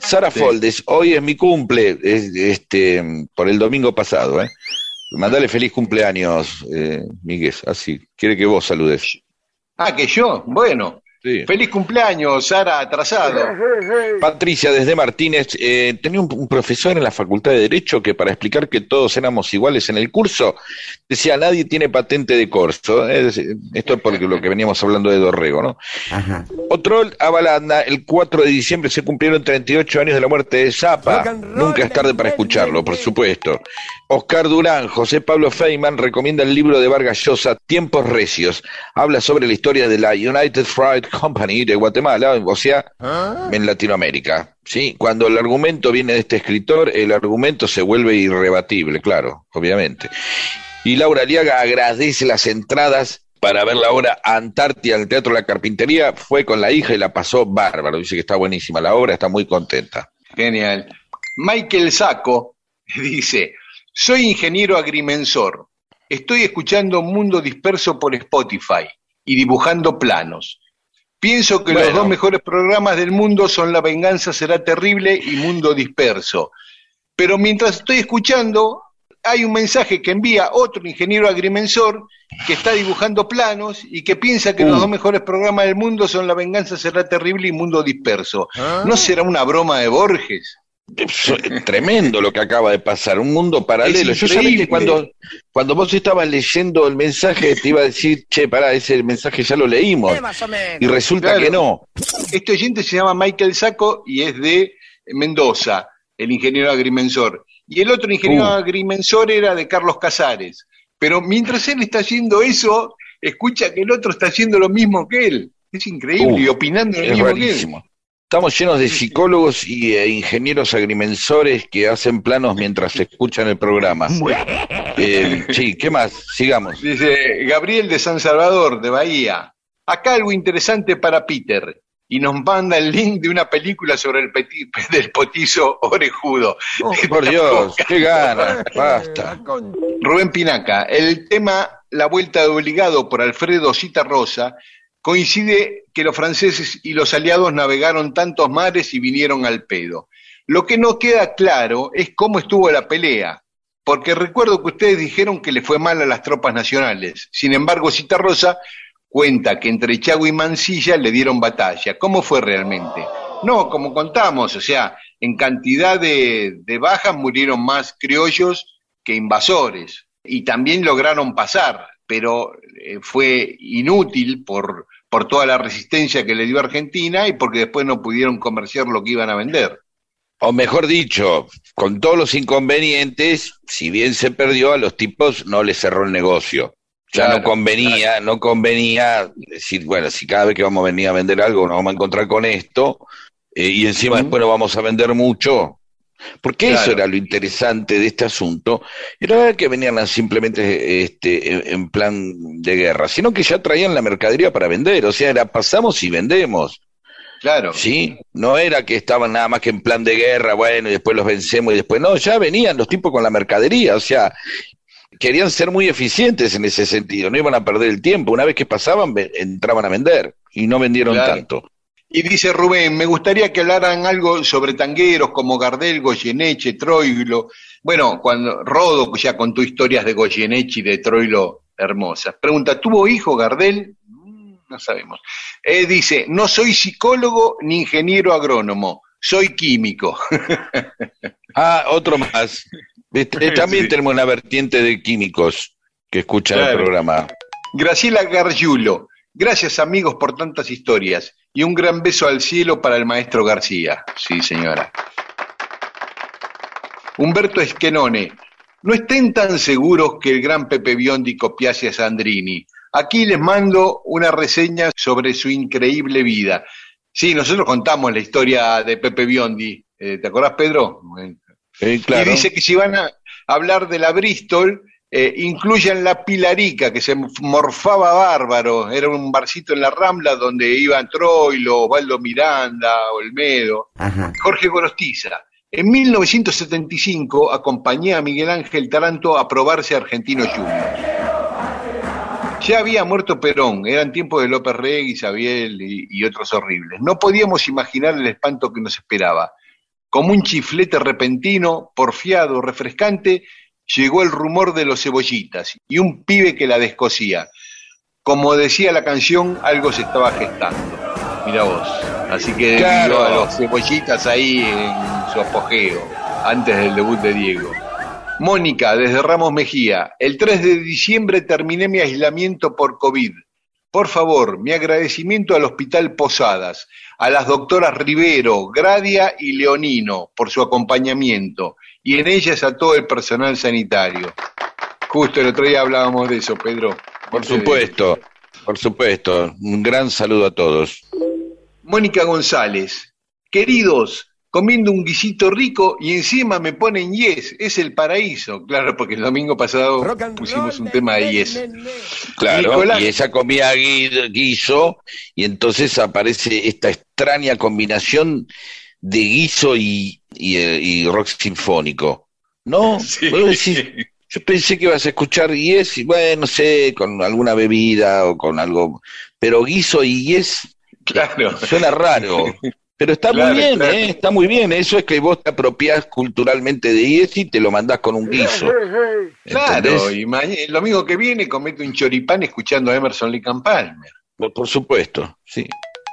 Sara Sí. Foldes, hoy es mi cumple, es- este, por el domingo pasado, ¿eh? Mandale feliz cumpleaños, eh, Miguel, así. Quiere que vos saludes. Ah, que yo, bueno. Sí. Feliz cumpleaños, Sara, atrasado. Patricia desde Martínez, eh, tenía un, un profesor en la Facultad de Derecho que para explicar que todos éramos iguales en el curso, decía, nadie tiene patente de corso. Es esto es porque lo que veníamos hablando de Dorrego, ¿no? Ajá. Otro Avalanda, el 4 de diciembre se cumplieron 38 años de la muerte de Zapa. Nunca es tarde para escucharlo, por supuesto. Oscar Durán, José Pablo Feynman recomienda el libro de Vargas Llosa, Tiempos Recios. Habla sobre la historia de la United Fruit Company de Guatemala, o sea, en Latinoamérica. ¿sí? Cuando el argumento viene de este escritor, el argumento se vuelve irrebatible, claro, obviamente. Y Laura Aliaga agradece las entradas para ver la obra Antártida en el Teatro de la Carpintería. Fue con la hija y la pasó bárbaro. Dice que está buenísima la obra, está muy contenta. Genial. Michael Saco dice, soy ingeniero agrimensor. Estoy escuchando Mundo Disperso por Spotify y dibujando planos. Pienso que los dos mejores programas del mundo son La venganza será terrible y Mundo Disperso. Pero mientras estoy escuchando, hay un mensaje que envía otro ingeniero agrimensor que está dibujando planos y que piensa que los Uh. dos mejores programas del mundo son La venganza será terrible y Mundo Disperso. ¿No será una broma de Borges? Es tremendo lo que acaba de pasar, un mundo paralelo. Yo sabía que cuando, cuando vos estabas leyendo el mensaje te iba a decir, che, pará, ese mensaje ya lo leímos. Y resulta Claro. que no. Este oyente se llama Michael Saco y es de Mendoza, el ingeniero agrimensor. Y el otro ingeniero Uh. agrimensor era de Carlos Casares. Pero mientras él está haciendo eso, escucha que el otro está haciendo lo mismo que él. Es increíble, Uh, y opinando lo Es mismo que él. Estamos llenos de psicólogos y eh, ingenieros agrimensores que hacen planos mientras escuchan el programa. Eh, sí, ¿qué más? Sigamos. Dice Gabriel de San Salvador, de Bahía. Acá algo interesante para Peter. Y nos manda el link de una película sobre el peti- del potizo orejudo. Por Dios, qué gana, basta. Rubén Pinaca, el tema La Vuelta de Obligado por Alfredo Cita Rosa coincide que los franceses y los aliados navegaron tantos mares y vinieron al pedo. Lo que no queda claro es cómo estuvo la pelea, porque recuerdo que ustedes dijeron que le fue mal a las tropas nacionales. Sin embargo, Cita Rosa cuenta que entre Chago y Mansilla le dieron batalla. ¿Cómo fue realmente? No, como contamos, o sea, en cantidad de, bajas murieron más criollos que invasores y también lograron pasar, pero fue inútil por, por toda la resistencia que le dio Argentina y porque después no pudieron comerciar lo que iban a vender. O mejor dicho, con todos los inconvenientes, si bien se perdió, a los tipos no les cerró el negocio. Ya Claro, no convenía, no convenía decir, bueno, si cada vez que vamos a venir a vender algo nos vamos a encontrar con esto, eh, y encima después no vamos a vender mucho. Porque eso era lo interesante de este asunto. Y no era que venían simplemente este, en, plan de guerra, sino que ya traían la mercadería para vender. O sea, era pasamos y vendemos. Claro. ¿sí? No era que estaban nada más que en plan de guerra, bueno, y después los vencemos y después no, ya venían los tipos con la mercadería, o sea, querían ser muy eficientes en ese sentido, no iban a perder el tiempo, una vez que pasaban entraban a vender y no vendieron Claro. tanto. Y dice Rubén, me gustaría que hablaran algo sobre tangueros como Gardel, Goyeneche, Troilo. Bueno, cuando Rodo ya contó historias de Goyeneche y de Troilo hermosas. Pregunta, ¿tuvo hijo Gardel? Mm, No sabemos. Eh, dice, no soy psicólogo ni ingeniero agrónomo, soy químico. Ah, otro más. Este, También Sí. tenemos una vertiente de químicos que escuchan el programa. Graciela Gargiulo, gracias amigos por tantas historias y un gran beso al cielo para el maestro García. Sí, señora. Humberto Esquenone, no estén tan seguros que el gran Pepe Biondi copiase a Sandrini. Aquí les mando una reseña sobre su increíble vida. Sí, nosotros contamos la historia de Pepe Biondi. Eh, ¿Te acordás, Pedro? Eh, claro. y dice que si van a hablar de la Bristol, eh, incluyan la Pilarica, que se morfaba bárbaro. Era un barcito en la Rambla donde iban Troilo, Osvaldo Miranda, Olmedo, Jorge Gorostiza. En 1975 acompañé a Miguel Ángel Taranto a probarse Argentino Juniors. Ya había muerto Perón, eran tiempos de López Rey, Isabel y, y otros horribles. No podíamos imaginar el espanto que nos esperaba. Como un chiflete repentino, porfiado, refrescante, llegó el rumor de los cebollitas y un pibe que la descosía. Como decía la canción, algo se estaba gestando. Mira vos. Así que Claro. a los cebollitas ahí en su apogeo, antes del debut de Diego. Mónica, desde Ramos Mejía, el 3 de diciembre terminé mi aislamiento por COVID. Por favor, mi agradecimiento al Hospital Posadas, a las doctoras Rivero, Gradia y Leonino por su acompañamiento, y en ellas a todo el personal sanitario. Justo el otro día hablábamos de eso, Pedro. Por supuesto, por supuesto. Un gran saludo a todos. Mónica González, queridos, comiendo un guisito rico y encima me ponen yes, es el paraíso. Claro, porque el domingo pasado pusimos un tema de yes. Claro, Nicolás. y ella comía gui- guiso y entonces aparece esta extraña combinación de guiso y, y, eh, y rock sinfónico. ¿No? Sí. Vos decís, yo pensé que ibas a escuchar yes y bueno, no sé, con alguna bebida o con algo, pero guiso y yes Claro. suena raro. Pero está Claro, muy bien, claro. ¿eh? Está muy bien. Eso es que vos te apropiás culturalmente de yes y te lo mandás con un guiso. Claro, y mañana, el domingo que viene comete un choripán escuchando a Emerson and Palmer. Por, por supuesto, sí.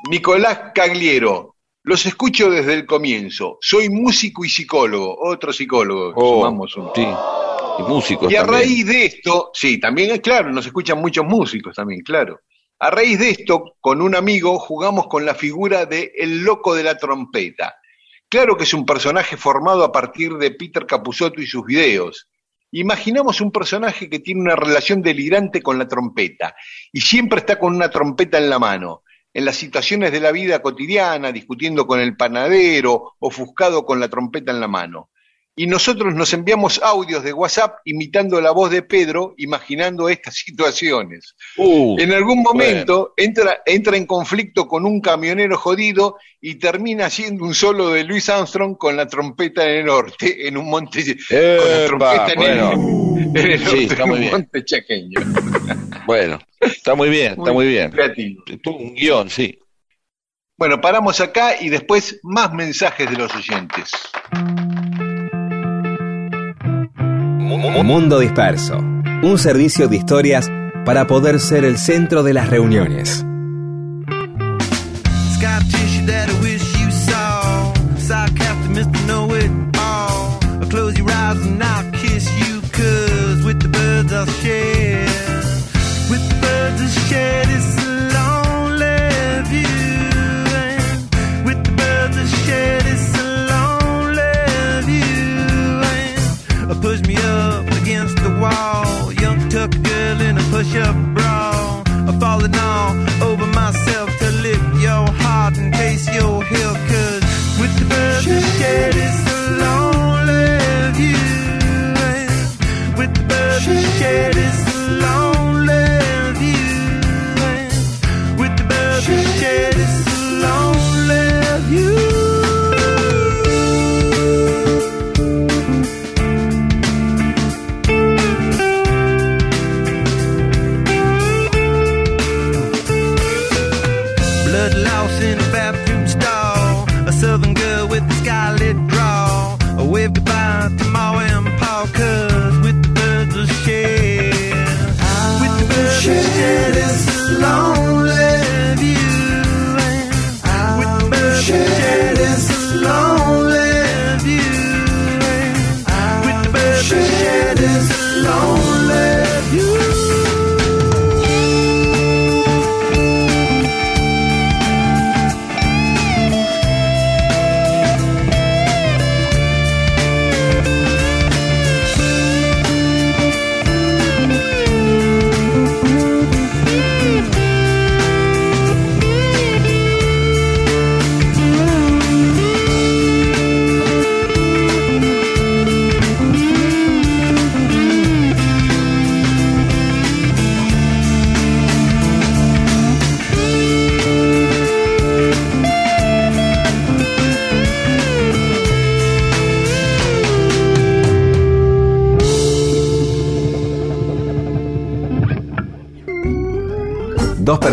Nicolás Cagliero, los escucho desde el comienzo. Soy músico y psicólogo, otro psicólogo, Oh, sumamos uno. Sí. Y músicos Y a también. raíz de esto, sí, también es claro, nos escuchan muchos músicos también, claro. A raíz de esto, con un amigo jugamos con la figura de El Loco de la Trompeta. Claro que es un personaje formado a partir de Peter Capusotto y sus videos. Imaginamos un personaje que tiene una relación delirante con la trompeta y siempre está con una trompeta en la mano, en las situaciones de la vida cotidiana, discutiendo con el panadero, ofuscado con la trompeta en la mano y nosotros nos enviamos audios de WhatsApp imitando la voz de Pedro, imaginando estas situaciones. Uh, En algún momento entra, entra en conflicto con un camionero jodido y termina haciendo un solo de Louis Armstrong con la trompeta en el norte, en un monte, con la trompeta en, el, bueno, en el Sí, norte, está en muy un bien. monte chaqueño. bueno, está muy bien, está muy bien. Creativo. Un guion, sí. Bueno, paramos acá y después más mensajes de los oyentes. Mundo Disperso, un servicio de historias para poder ser el centro de las reuniones. Push up bra. I'm falling all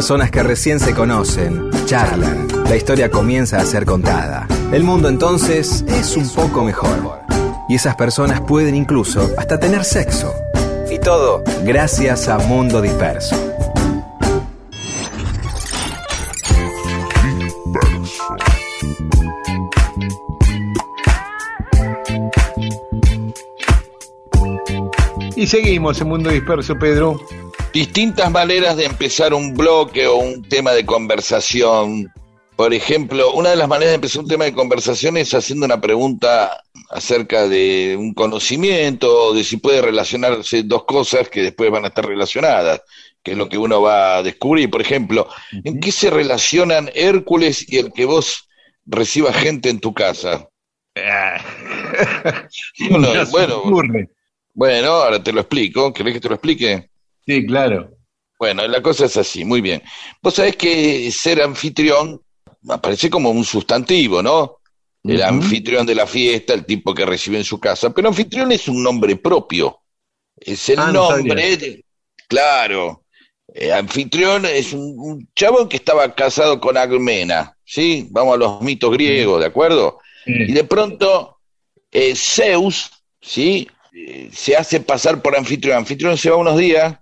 personas que recién se conocen, charlan, la historia comienza a ser contada. El mundo entonces es un poco mejor. Y esas personas pueden incluso hasta tener sexo. Y todo gracias a Mundo Disperso. Y seguimos en Mundo Disperso, Pedro. Distintas maneras de empezar un bloque o un tema de conversación. Por ejemplo, una de las maneras de empezar un tema de conversación es haciendo una pregunta acerca de un conocimiento o de si puede relacionarse dos cosas que después van a estar relacionadas, que es lo que uno va a descubrir. Por ejemplo, ¿en qué se relacionan Hércules y el que vos recibas gente en tu casa? Bueno, se bueno. Bueno, ahora te lo explico. ¿Querés que te lo explique? Sí, claro. Bueno, la cosa es así, muy bien. Vos sabés que ser anfitrión aparece como un sustantivo, ¿no? El anfitrión de la fiesta, el tipo que recibe en su casa. Pero anfitrión es un nombre propio. Es el Ah, no nombre, de- claro. Eh, anfitrión es un, un chabón que estaba casado con Agmena, ¿sí? Vamos a los mitos griegos, ¿de acuerdo? Y de pronto eh, Zeus, ¿sí? Eh, se hace pasar por anfitrión. Anfitrión se va unos días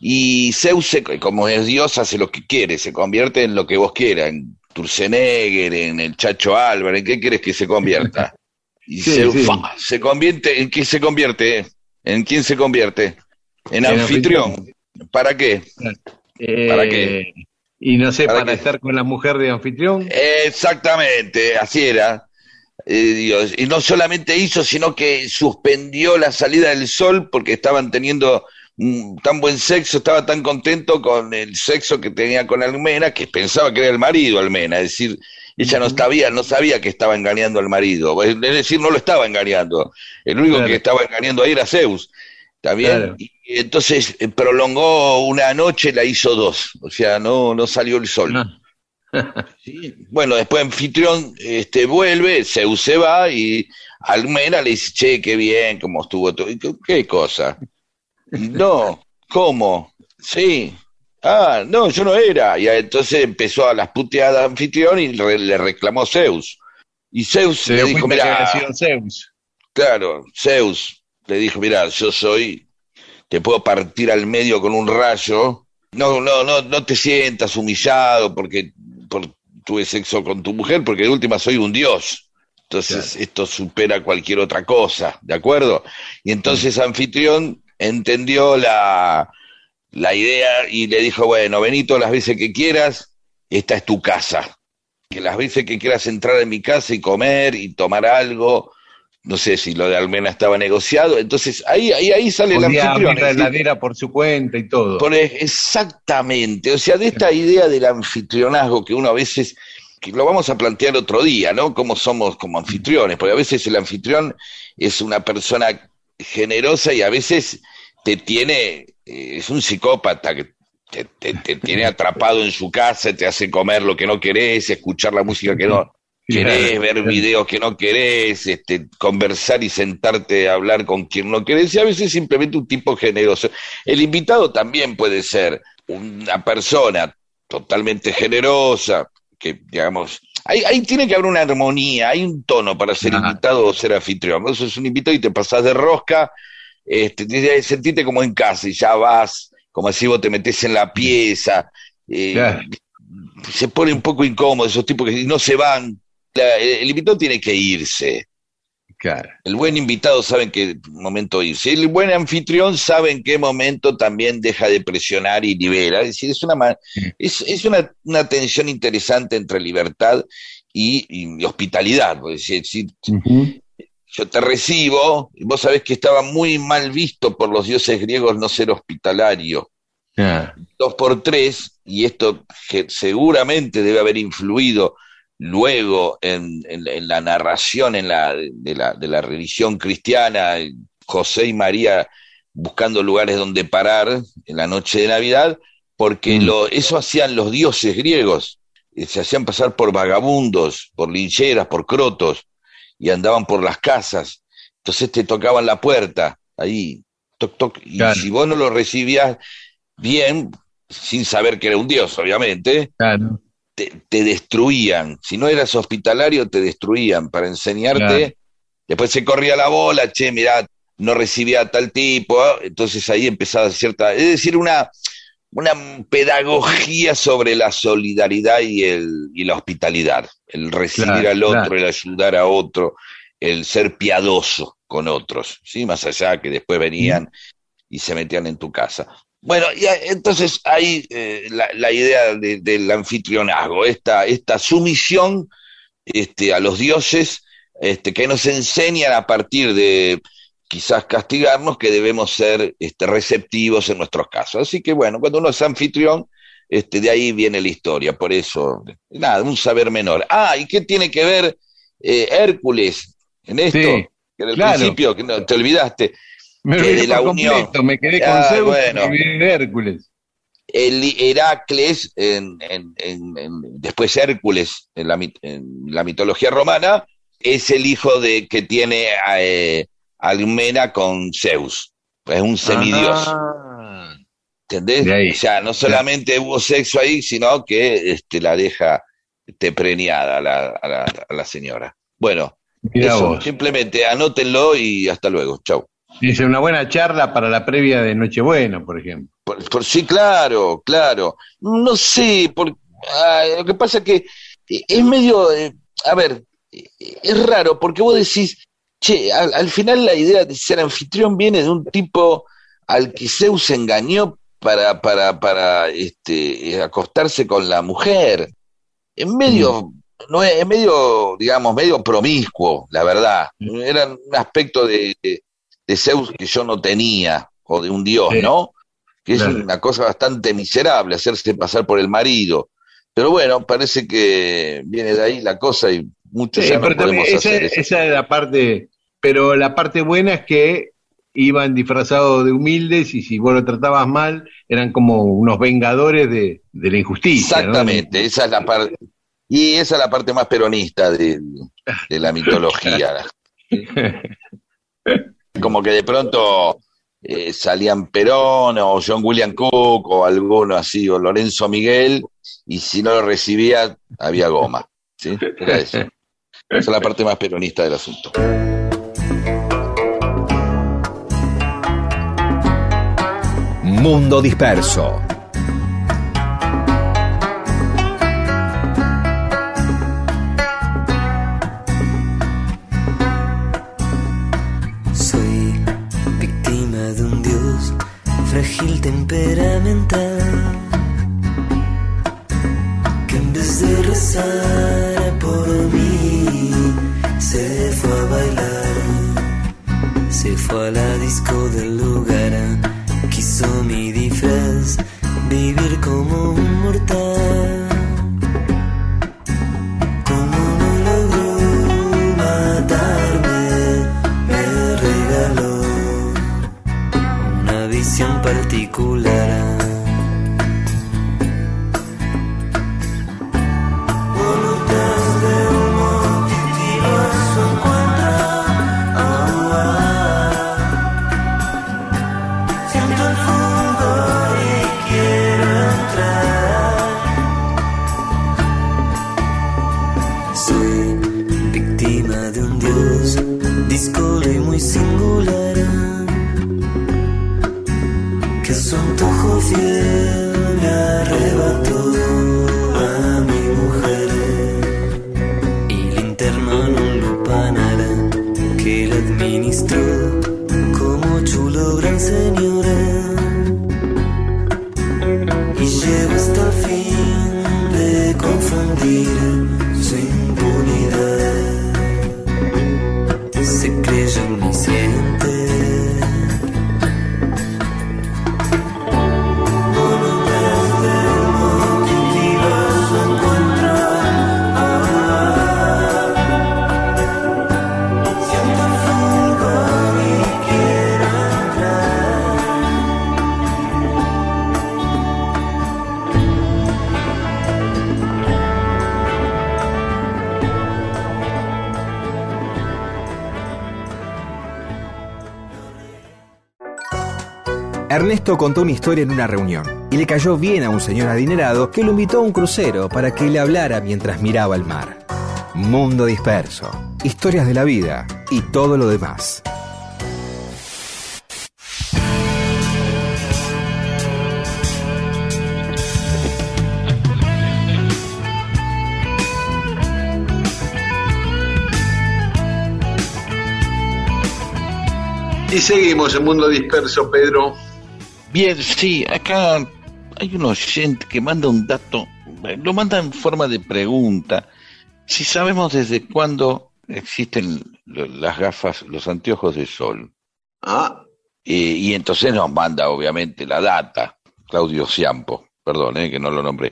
y Zeus, se- como es Dios, hace lo que quiere, se convierte en lo que vos quieras, en Turcenegger, en el Chacho Álvarez, ¿en qué quieres que se convierta? Y Sí, Zeus se convierte, ¿en qué se convierte? ¿En quién se convierte? En, En anfitrión. anfitrión. ¿Para qué? ¿Para qué? Eh, Y no sé, ¿Para estar con la mujer de anfitrión. Exactamente, así era. Eh, Dios. Y no solamente hizo, sino que suspendió la salida del sol porque estaban teniendo tan buen sexo, estaba tan contento con el sexo que tenía con Almena, que pensaba que era el marido Almena, es decir, ella no sabía, no sabía que estaba engañando al marido, es decir, no lo estaba engañando, el único Claro. que estaba engañando ahí era Zeus, ¿también? Claro. Y entonces eh, prolongó una noche, la hizo dos, o sea, no, no salió el sol. Sí, Bueno, después anfitrión este, vuelve, Zeus se va y Almena le dice, che, qué bien, cómo estuvo todo. Y, ¿Qué, qué cosa? No, ¿cómo? Sí. Ah, no, yo no era. Y entonces empezó a las puteadas anfitrión y re- le reclamó Zeus. Y Zeus Se le dijo, mira, Zeus. claro, Zeus le dijo, mira, yo soy, te puedo partir al medio con un rayo. No, no, no, no te sientas humillado porque por, tuve sexo con tu mujer, porque de última soy un dios. Entonces esto supera cualquier otra cosa, ¿de acuerdo? Y entonces Anfitrión entendió la, la idea y le dijo, bueno, todas las veces que quieras, esta es tu casa. Que las veces que quieras entrar en mi casa y comer y tomar algo, no sé si lo de Almena estaba negociado, entonces ahí, ahí, ahí sale el Podía anfitrión. la heladera por su cuenta y todo. por- exactamente, o sea, de esta idea del anfitrionazgo que uno a veces, que lo vamos a plantear otro día, ¿no? Cómo somos como anfitriones, porque a veces el anfitrión es una persona generosa y a veces te tiene, eh, es un psicópata que te, te- te tiene atrapado en su casa, te hace comer lo que no querés, escuchar la música que no querés, ver videos que no querés, este, conversar y sentarte a hablar con quien no querés, y a veces simplemente un tipo generoso. El invitado también puede ser una persona totalmente generosa, que digamos, ahí, ahí tiene que haber una armonía, hay un tono para ser Ajá. invitado o ser anfitrión. Vos sos un invitado y te pasás de rosca, este, sentirte como en casa y ya vas, como si vos te metés en la pieza, eh, Claro. se pone un poco incómodo esos tipos que no se van. La- el invitado tiene que irse. Claro. El buen invitado sabe en qué momento irse. El buen anfitrión sabe en qué momento también deja de presionar y libera. Es decir, es una, es, es una, una tensión interesante entre libertad y, y hospitalidad. Es decir, yo te recibo, y vos sabés que estaba muy mal visto por los dioses griegos no ser hospitalario. Dos por tres, y esto que seguramente debe haber influido luego en, en- en la narración en la, de, la, de la religión cristiana, José y María buscando lugares donde parar en la noche de Navidad, porque Mm. lo, eso hacían los dioses griegos, eh, se hacían pasar por vagabundos, por lincheras, por crotos, y andaban por las casas. Entonces te tocaban la puerta, ahí, toc, toc, y Claro. si vos no lo recibías bien, sin saber que era un dios, obviamente, claro. Te, te destruían. Si no eras hospitalario, te destruían para enseñarte. Claro. Después se corría la bola, che, mirá, no recibía a tal tipo. ¿eh? Entonces ahí empezaba cierta, es decir, una, una pedagogía sobre la solidaridad y, el, y la hospitalidad. El recibir Claro, al otro, claro. el ayudar a otro, el ser piadoso con otros, ¿sí? Más allá que después venían y se metían en tu casa. Bueno, y a- entonces hay eh, la, la idea de- del anfitrionazgo, esta, esta sumisión este, a los dioses este, que nos enseñan a partir de quizás castigarnos que debemos ser este, receptivos en nuestros casos. Así que bueno, cuando uno es anfitrión, este, de ahí viene la historia, por eso, nada, un saber menor. Ah, ¿y qué tiene que ver eh, Hércules en esto? Sí, que en el claro. principio, que no, te olvidaste. Me Que de la unión. completo, me quedé con Ah, Zeus bueno. y me de Hércules. el Heracles, en, en- en- en- después Hércules en la, mit- en la mitología romana, es el hijo de que tiene a eh, Almena con Zeus. Es un semidios, Ah, ¿entendés? O sea, no solamente hubo sexo ahí, sino que este, la deja este, preñada a la, a la- a la señora. Bueno, mirá eso, vos. simplemente anótenlo y hasta luego. Chau. Dice una buena charla para la previa de Nochebuena, por ejemplo. Por, por- sí, claro, claro. No sé, por, ah, lo que pasa es que eh, es medio, eh, a ver, eh, es raro porque vos decís, che, al, al final la idea de ser anfitrión viene de un tipo al que Zeus engañó para, para, para este, acostarse con la mujer. Es medio, no es, es medio, digamos, medio promiscuo, la verdad. Era un aspecto de, de- de Zeus que yo no tenía, o de un dios, Sí. ¿no? Que es Claro. una cosa bastante miserable, hacerse pasar por el marido. Pero bueno, parece que viene de ahí la cosa y muchos Sí, ya no podemos esa, hacer eso. esa es la parte, pero la parte buena es que iban disfrazados de humildes y si vos lo tratabas mal, eran como unos vengadores de, de la injusticia. ¿no? Exactamente, esa es la parte. Y esa es la parte más peronista de, de la mitología. Como que de pronto eh, salían Perón o John William Cook o alguno así, o Lorenzo Miguel, y si no lo recibía, había goma. ¿sí? Era eso. Esa es la parte más peronista del asunto. Mundo Disperso. Frágil temperamental que en vez de rezar por mí se fue a bailar, se fue a la disco del lugar, quiso mi disfraz vivir como un mortal. Una visión Ernesto contó una historia en una reunión y le cayó bien a un señor adinerado que lo invitó a un crucero para que le hablara mientras miraba el mar. Mundo disperso, historias de la vida y todo lo demás. Y seguimos en Mundo Disperso, Pedro. Bien, sí, acá hay un oyente que manda un dato, lo manda en forma de pregunta. Si sabemos desde cuándo existen las gafas, los anteojos de sol. Ah, Eh, y entonces nos manda, obviamente, la data. Claudio Ciampo, perdón, eh, que no lo nombré.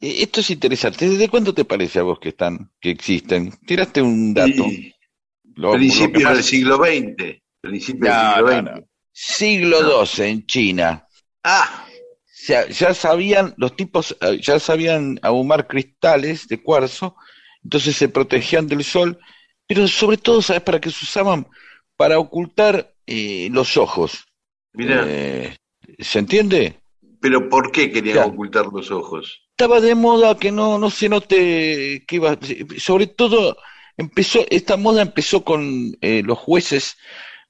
Eh, esto es interesante. ¿Desde cuándo te parece a vos que están, que existen? Tiraste un dato. que principios del siglo XX. Principios No, del siglo no, XX. no. Siglo XII en China. Ah, Ya, ya sabían, los tipos eh, ya sabían ahumar cristales de cuarzo, entonces se protegían del sol, pero sobre todo, ¿sabes para qué se usaban? Para ocultar eh, los ojos. mira, Eh, ¿Se entiende? pero ¿por qué querían ocultar los ojos? Estaba de moda que no, no se note que iba, sobre todo empezó, esta moda empezó con eh, los jueces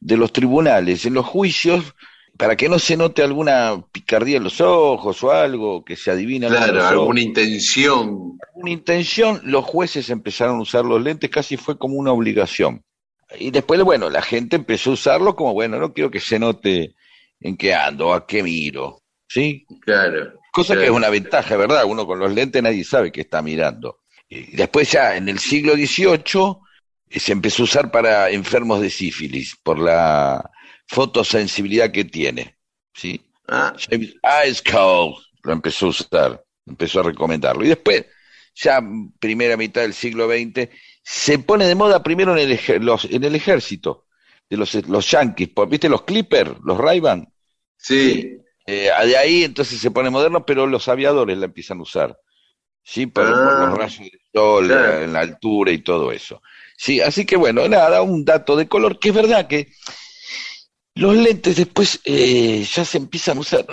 de los tribunales, en los juicios, para que no se note alguna picardía en los ojos o algo, que se adivina Claro, alguna intención. una intención, los jueces empezaron a usar los lentes, casi fue como una obligación. Y después, bueno, la gente empezó a usarlo como, bueno, no quiero que se note en qué ando, a qué miro, ¿sí? Claro. Cosa que es una ventaja, ¿verdad? Uno con los lentes nadie sabe qué está mirando. Y después ya en el siglo XVIII se empezó a usar para enfermos de sífilis, por la fotosensibilidad que tiene, ¿sí? Ah, James Icecold lo empezó a usar, empezó a recomendarlo. Y después, ya primera mitad del siglo XX, se pone de moda primero en el, los- en el ejército, de los, los yankees, por- ¿viste los Clipper, los Ray-Ban? sí. Eh, de ahí entonces se pone moderno, pero los aviadores la empiezan a usar. Sí, por, por Ah, los rayos del sol, claro. en la altura y todo eso. Sí, así que bueno, nada, un dato de color, que es verdad que los lentes después eh, ya se empiezan a usar,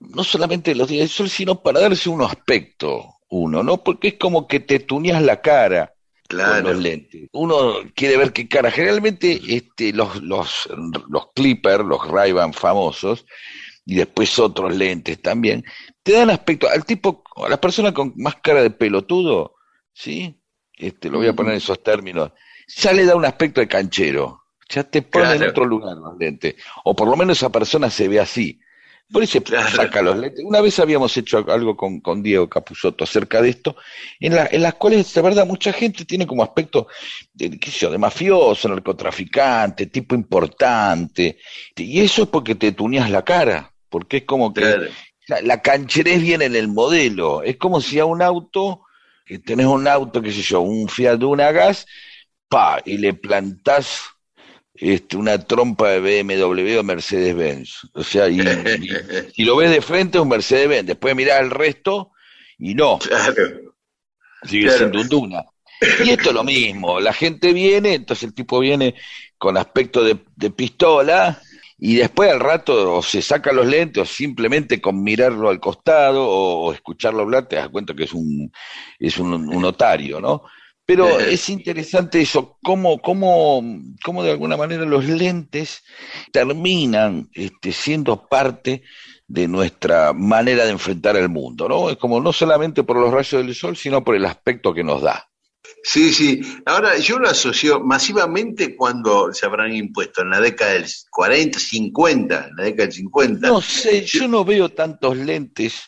no solamente los días del sol, sino para darse un aspecto, uno, ¿no? Porque es como que te tuneas la cara con Claro. los lentes. Uno quiere ver qué cara. Generalmente este, los, los, los Clipper, los famosos, y después otros lentes también, te dan aspecto al tipo, a la persona con más cara de pelotudo, ¿sí? Este, lo voy a poner en esos términos, ya le da un aspecto de canchero, ya te pone en otro lugar los lentes, o por lo menos esa persona se ve así. Por eso Claro. saca los lentes. Una vez habíamos hecho algo con, con Diego Capusotto acerca de esto, en, la- en las cuales, de verdad, mucha gente tiene como aspecto de, qué sé yo, de mafioso, narcotraficante, tipo importante, y eso es porque te tuneas la cara, porque es como que Claro. la, la cancherez viene en el modelo. Es como si a un auto, que tenés un auto, qué sé yo, un Fiat Duna Gas, pa, y le plantás este, una trompa de BMW o Mercedes-Benz. O sea, y, y si lo ves de frente es un Mercedes-Benz, después mirás el resto y no, Claro. sigue Claro. siendo un Duna. Y esto es lo mismo, la gente viene, entonces el tipo viene con aspecto de, de pistola y después al rato o se saca los lentes o simplemente con mirarlo al costado o, o escucharlo hablar te das cuenta que es un, es un, un notario, ¿no? Pero Eh. es interesante eso, cómo, cómo, cómo de alguna manera los lentes terminan este, siendo parte de nuestra manera de enfrentar el mundo, ¿no? Es como no solamente por los rayos del sol, sino por el aspecto que nos da. Sí, sí. Ahora, yo lo asocio masivamente cuando se habrán impuesto, en la década del 40, 50, en la década del 50. No sé, yo no veo tantos lentes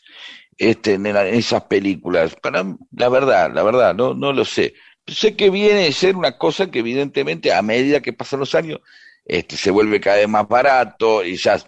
este, en, la- en esas películas. Para la verdad, la verdad, no, no lo sé. Sé que viene a ser una cosa que evidentemente a medida que pasan los años este, se vuelve cada vez más barato y ya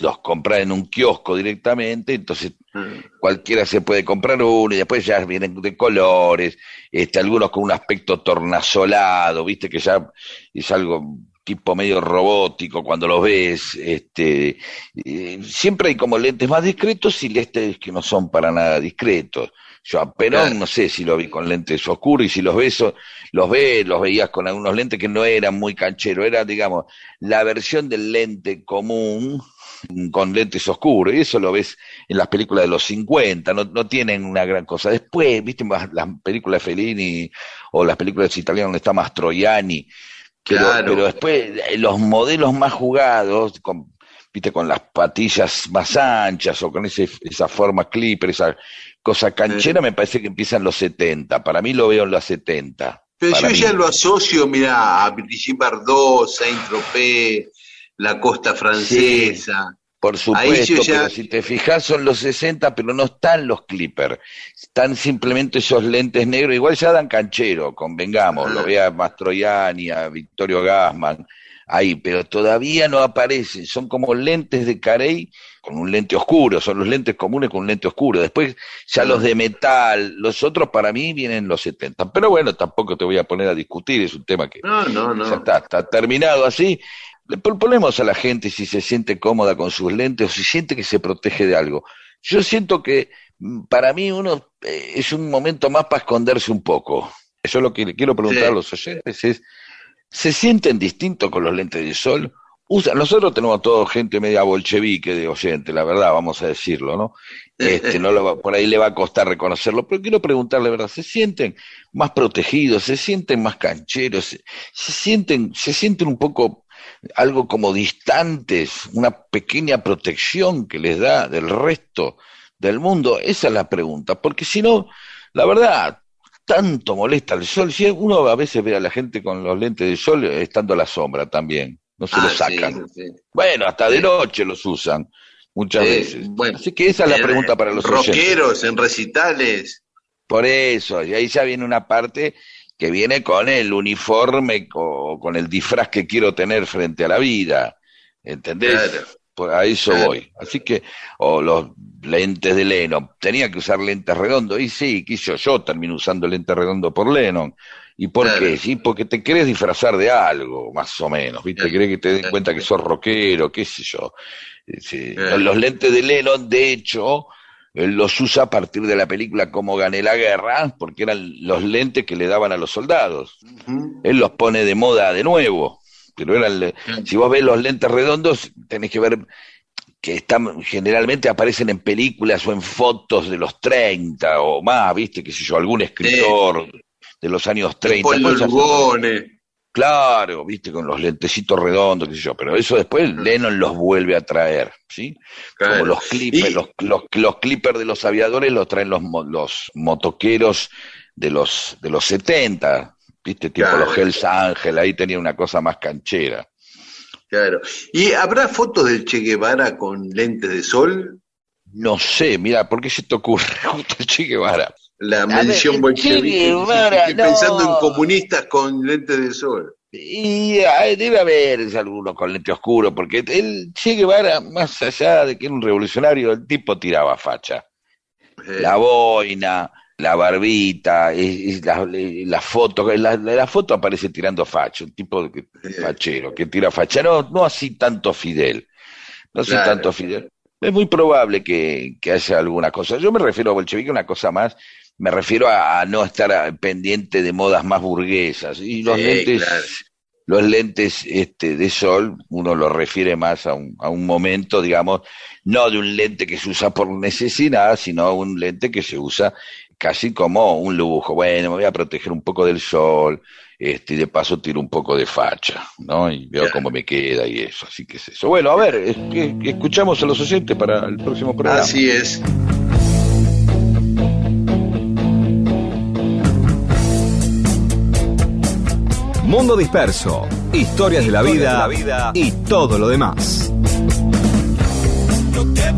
los compras en un kiosco directamente, entonces Mm. cualquiera se puede comprar uno y después ya vienen de colores, este, algunos con un aspecto tornasolado, viste que ya es algo tipo medio robótico cuando los ves, este, eh, siempre hay como lentes más discretos y lentes que no son para nada discretos. Yo a Perón Claro. no sé si lo vi con lentes oscuros y si los ves, los ves, los veías con algunos lentes que no eran muy cancheros, era digamos la versión del lente común con lentes oscuros, y eso lo ves en las películas de los 50, no, no tienen una gran cosa. Después, viste, más las películas de Fellini o las películas italianas donde está Mastroianni, pero, Claro. pero después eh, los modelos más jugados, con, viste, con las patillas más anchas o con ese, esa forma clipper, esa cosa canchera, me parece que empiezan los 70. Para mí lo veo en los 70. Pero yo mí. ya lo asocio, mira, a Brigitte Bardot, Saint-Tropez, la costa francesa. Por Ahí supuesto, ya- pero si te fijas son los 60, pero no están los clippers. Están simplemente esos lentes negros. Igual ya dan canchero, convengamos. Ah. Lo ve a Mastroianni, a Victorio Gassman, ahí, pero todavía no aparecen. Son como lentes de Carey con un lente oscuro. Son los lentes comunes con un lente oscuro. Después ya los de metal, los otros para mí vienen en los 70. Pero bueno, tampoco te voy a poner a discutir, es un tema que No, no, ya no. está, está terminado así. Le proponemos a la gente si se siente cómoda con sus lentes o si siente que se protege de algo. Yo siento que mm, para mí uno eh, es un momento más para esconderse un poco. Yo lo que le quiero preguntar Sí. a los oyentes es, ¿se sienten distintos con los lentes de sol? Usa, nosotros tenemos todo gente media bolchevique de oyente, la verdad, vamos a decirlo, ¿no? Este, no lo va- por ahí le va a costar reconocerlo, pero quiero preguntarle, ¿verdad? ¿Se sienten más protegidos? ¿Se sienten más cancheros? ¿Se, se sienten, se sienten un poco algo como distantes, una pequeña protección que les da del resto del mundo? Esa es la pregunta, porque si no, la verdad, tanto molesta el sol. Si uno a veces ve a la gente con los lentes de sol eh, estando a la sombra también, no se Ah, los sí, sacan. sí. Bueno, hasta de Sí. noche los usan muchas Sí, veces. bueno. Así que esa es la En- pregunta para los. Rockeros en recitales. Por eso, y ahí ya viene una parte que viene con el uniforme o con el disfraz que quiero tener frente a la vida. ¿Entendés? Claro. Pues a eso Claro. voy. Así que, o los lentes de Lennon. Tenía que usar lentes redondos. Y sí, quiso yo termino usando lentes redondos por Lennon. ¿Y por Claro. qué? Sí, porque te querés disfrazar de algo, más o menos. ¿Viste? Querés que te den cuenta que sos rockero, qué sé yo. Eh, sí. Los lentes de Lennon, de hecho, él los usa a partir de la película Cómo gané la guerra, porque eran los lentes que le daban a los soldados. Él los pone de moda de nuevo. Pero eran, si vos ves los lentes redondos, tenés que ver que están, generalmente aparecen en películas o en fotos de los 30 o más, viste, qué sé yo, algún escritor de los años 30. Paul cosas- Lugone. Claro, viste, con los lentecitos redondos, qué sé yo, pero eso después Lennon los vuelve a traer, ¿sí? Como los clippers, Y- los, los, los clippers de los aviadores los traen los, mo- los motoqueros de los, de los 70, viste, tipo Claro. los Hells Angel, ahí tenía una cosa más canchera. Claro. ¿Y habrá fotos del Che Guevara con lentes de sol? No sé, mira, ¿por qué se te ocurre justo el Che Guevara? La mención bolchevique. Estoy pensando no. en comunistas con lentes de sol. Y debe haber algunos con lente oscuro, porque el Che Guevara, más allá de que era un revolucionario, el tipo tiraba facha. Eh, la boina, la barbita, la, la foto, la, la foto aparece tirando facha, un tipo que, fachero, que tira facha, no, no así tanto Fidel, no así Claro. tanto Fidel. Es muy probable que, que haya alguna cosa. Yo me refiero a bolchevique, una cosa más, me refiero a, a no estar pendiente de modas más burguesas. Y los Sí, lentes, claro. los lentes este, de sol, uno lo refiere más a un, a un momento, digamos, no de un lente que se usa por necesidad, sino un lente que se usa casi como un lujo. Bueno, me voy a proteger un poco del sol, este, y de paso tiro un poco de facha, ¿no? Y veo cómo me queda y eso, así que es eso. Bueno, a ver, es que escuchamos a los oyentes para el próximo programa. Así es. Mundo Disperso, historias de la vida y todo lo demás. No te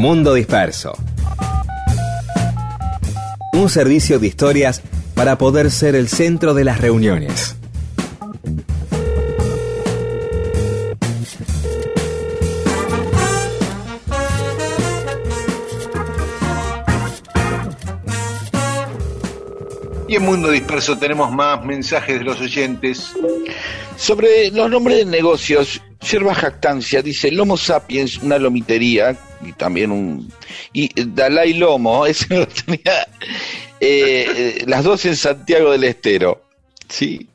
Mundo Disperso. Un servicio de historias para poder ser el centro de las reuniones. Y en Mundo Disperso tenemos más mensajes de los oyentes. Sobre los nombres de negocios, Yerba Jactancia dice Lomo Sapiens, una lomitería, también un. Y Dalai Lomo, ese lo tenía. eh, eh, las dos en Santiago del Estero. Sí,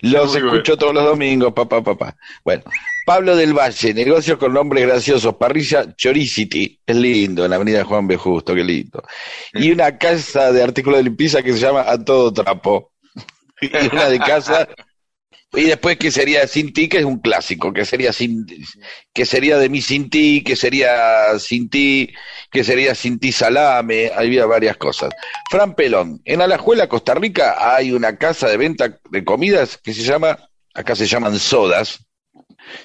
los escucho todos los domingos, papá, papá. Bueno, Pablo del Valle, negocios con nombres graciosos, parrilla Choricity, es lindo, en la avenida Juan B. Justo, qué lindo. Y una casa de artículos de limpieza que se llama A Todo Trapo. Y una de casa y después que sería sin ti, que es un clásico, que sería sin, que sería de mí sin ti, que sería sin ti, sería sin ti salame, había varias cosas. Fran Pelón, en Alajuela, Costa Rica, hay una casa de venta de comidas que se llama, acá se llaman sodas,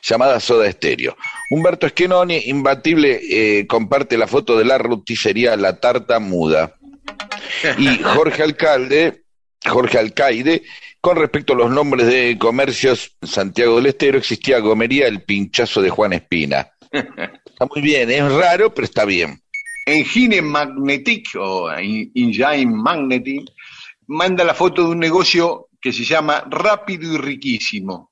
llamada Soda Estéreo. Humberto Esquenoni, imbatible, eh, comparte la foto de la roticería La Tarta Muda. Y Jorge Alcalde, Jorge Alcaide, con respecto a los nombres de comercios en Santiago del Estero, existía Gomería El Pinchazo de Juan Espina. Está muy bien, es raro, pero está bien. Engine Magnetic o In- Engine Magnetic manda la foto de un negocio que se llama Rápido y Riquísimo.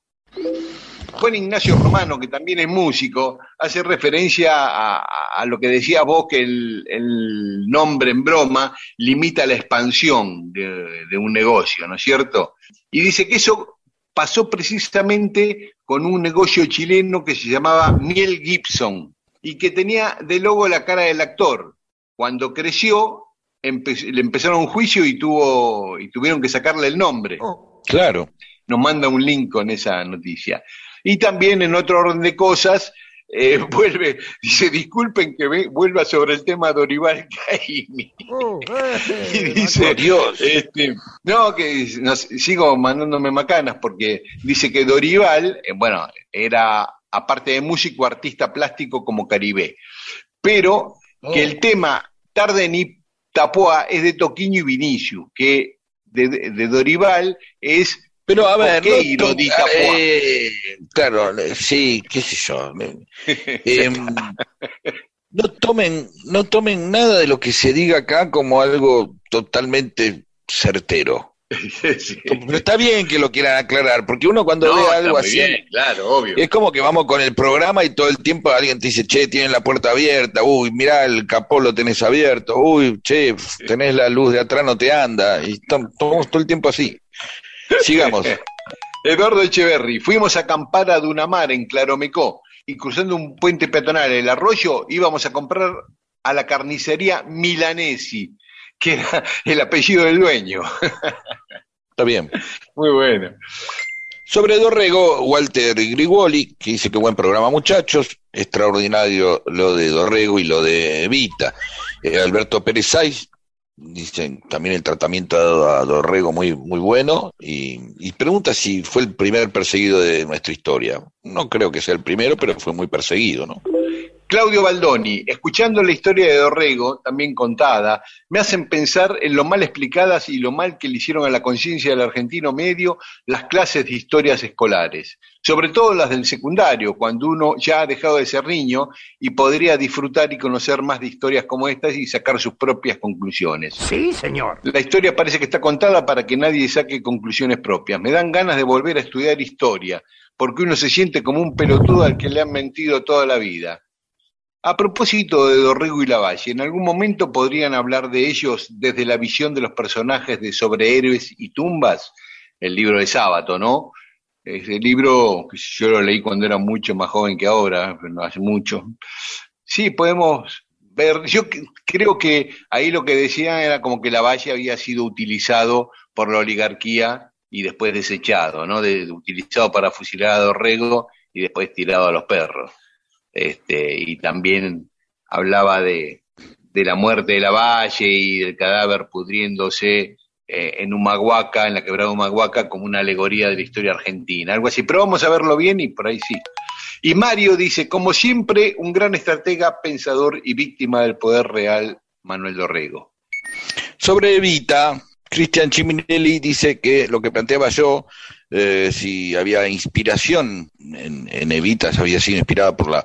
Juan Ignacio Romano, que también es músico, hace referencia a, lo que decía vos, que el, el nombre en broma limita la expansión de, de un negocio, ¿no es cierto? Y dice que eso pasó precisamente con un negocio chileno que se llamaba Miel Gibson y que tenía de logo la cara del actor. Cuando creció, empe- le empezaron un juicio y, tuvo, y tuvieron que sacarle el nombre Claro. nos manda un link con esa noticia. Y también en otro orden de cosas, eh, vuelve, dice, disculpen que ve- vuelva sobre el tema Dorival Caymmi. y dice, Dios. este, no, que sigo mandándome macanas porque dice que Dorival, eh, bueno, era aparte de músico, artista plástico como Caribe, pero que el tema Tarde ni Tapoa es de Toquiño y Vinicio, que de, de Dorival es Pero a ver, no eh, claro, sí, qué sé yo. eh, em, no tomen, no tomen nada de lo que se diga acá como algo totalmente certero. Sí. Pero está bien que lo quieran aclarar, porque uno cuando No, ve algo así, bien, claro, obvio. es como que vamos con el programa y todo el tiempo alguien te dice, che, tienen la puerta abierta, uy, mirá, el capó lo tenés abierto, uy, che, tenés la luz de atrás, no te anda, y estamos todo el tiempo así. Sigamos. Eduardo Echeverry, fuimos a acampar a Dunamar en Claromecó y cruzando un puente peatonal, el arroyo, íbamos a comprar a la carnicería Milanesi, que era el apellido del dueño. Está bien. Muy bueno. Sobre Dorrego, Walter Grigoli, que dice que buen programa, muchachos. Extraordinario lo de Dorrego y lo de Vita. Eh, Alberto Pérez Saiz, dicen también el tratamiento dado a Dorrego muy, muy bueno. Y, y pregunta si fue el primer perseguido de nuestra historia. No creo que sea el primero, pero fue muy perseguido, ¿no? Claudio Baldoni, escuchando la historia de Dorrego, también contada, me hacen pensar en lo mal explicadas y lo mal que le hicieron a la conciencia del argentino medio las clases de historias escolares, sobre todo las del secundario, cuando uno ya ha dejado de ser niño y podría disfrutar y conocer más de historias como estas y sacar sus propias conclusiones. Sí, señor. La historia parece que está contada para que nadie saque conclusiones propias. Me dan ganas de volver a estudiar historia, porque uno se siente como un pelotudo al que le han mentido toda la vida. A propósito de Dorrego y Lavalle, ¿en algún momento podrían hablar de ellos desde la visión de los personajes de Sobrehéroes y Tumbas? El libro de Sábato, ¿no? Ese libro que yo lo leí cuando era mucho más joven que ahora, pero no hace mucho. Sí, podemos ver. Yo creo que ahí lo que decían era como que Lavalle había sido utilizado por la oligarquía y después desechado, ¿no? De utilizado para fusilar a Dorrego y después tirado a los perros este, y también hablaba de, de la muerte de la Valle y del cadáver pudriéndose eh, en Humahuaca, en la quebrada Humahuaca, como una alegoría de la historia argentina, algo así. Pero vamos a verlo bien y por ahí sí. Y Mario dice, como siempre, un gran estratega, pensador y víctima del poder real, Manuel Dorrego. Sobre Evita, Cristian Chiminelli dice que lo que planteaba yo, eh, si había inspiración en, en Evita, si había sido inspirada por la,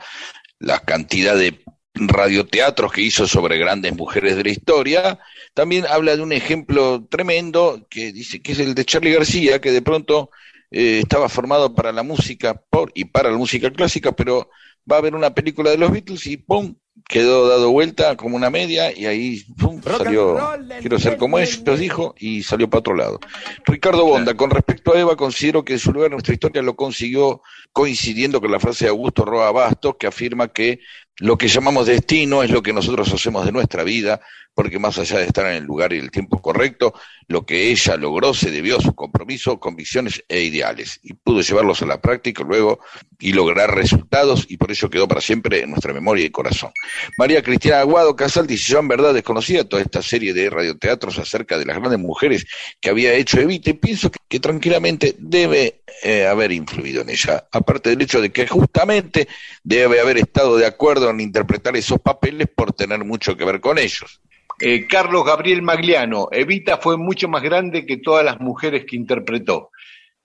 la cantidad de radioteatros que hizo sobre grandes mujeres de la historia, también habla de un ejemplo tremendo que dice que es el de Charlie García, que de pronto eh, estaba formado para la música por y para la música clásica, pero va a ver una película de los Beatles y ¡pum! Quedó dado vuelta como una media y ahí ¡pum! salió, quiero ser como ellos, dijo, y salió para otro lado. Ricardo Bonda, con respecto a Eva, considero que su lugar en nuestra historia lo consiguió coincidiendo con la frase de Augusto Roa Bastos, que afirma que lo que llamamos destino es lo que nosotros hacemos de nuestra vida, porque más allá de estar en el lugar y el tiempo correcto, lo que ella logró se debió a su compromiso, convicciones e ideales, y pudo llevarlos a la práctica luego y lograr resultados, y por ello quedó para siempre en nuestra memoria y corazón. María Cristina Aguado Casal dice, yo en verdad desconocía toda esta serie de radioteatros acerca de las grandes mujeres que había hecho Evita, y pienso que, que tranquilamente debe eh, haber influido en ella, aparte del hecho de que justamente debe haber estado de acuerdo en interpretar esos papeles por tener mucho que ver con ellos. Eh, Carlos Gabriel Magliano, Evita fue mucho más grande que todas las mujeres que interpretó.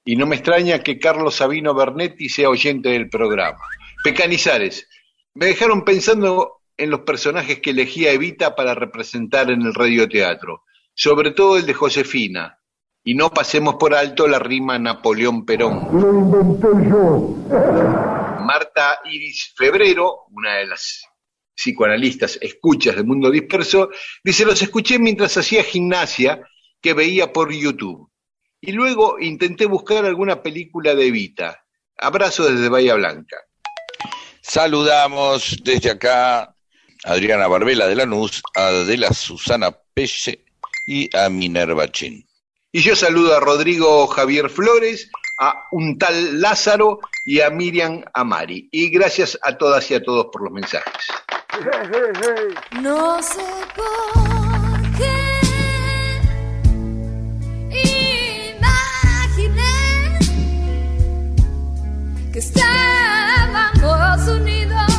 Y no me extraña que Carlos Sabino Bernetti sea oyente del programa. Pecanizares, me dejaron pensando en los personajes que elegía Evita para representar en el radioteatro, sobre todo el de Josefina. Y no pasemos por alto la rima Napoleón Perón. Lo inventé yo. Marta Iris Febrero, una de las psicoanalistas escuchas del mundo disperso, dice, los escuché mientras hacía gimnasia que veía por YouTube. Y luego intenté buscar alguna película de Evita. Abrazo desde Bahía Blanca. Saludamos desde acá a Adriana Barbela de Lanús, a Adela Susana Pelle y a Minerva Chin. Y yo saludo a Rodrigo Javier Flores, a un tal Lázaro y a Miriam Amari. Y gracias a todas y a todos por los mensajes. No sé por qué que unidos.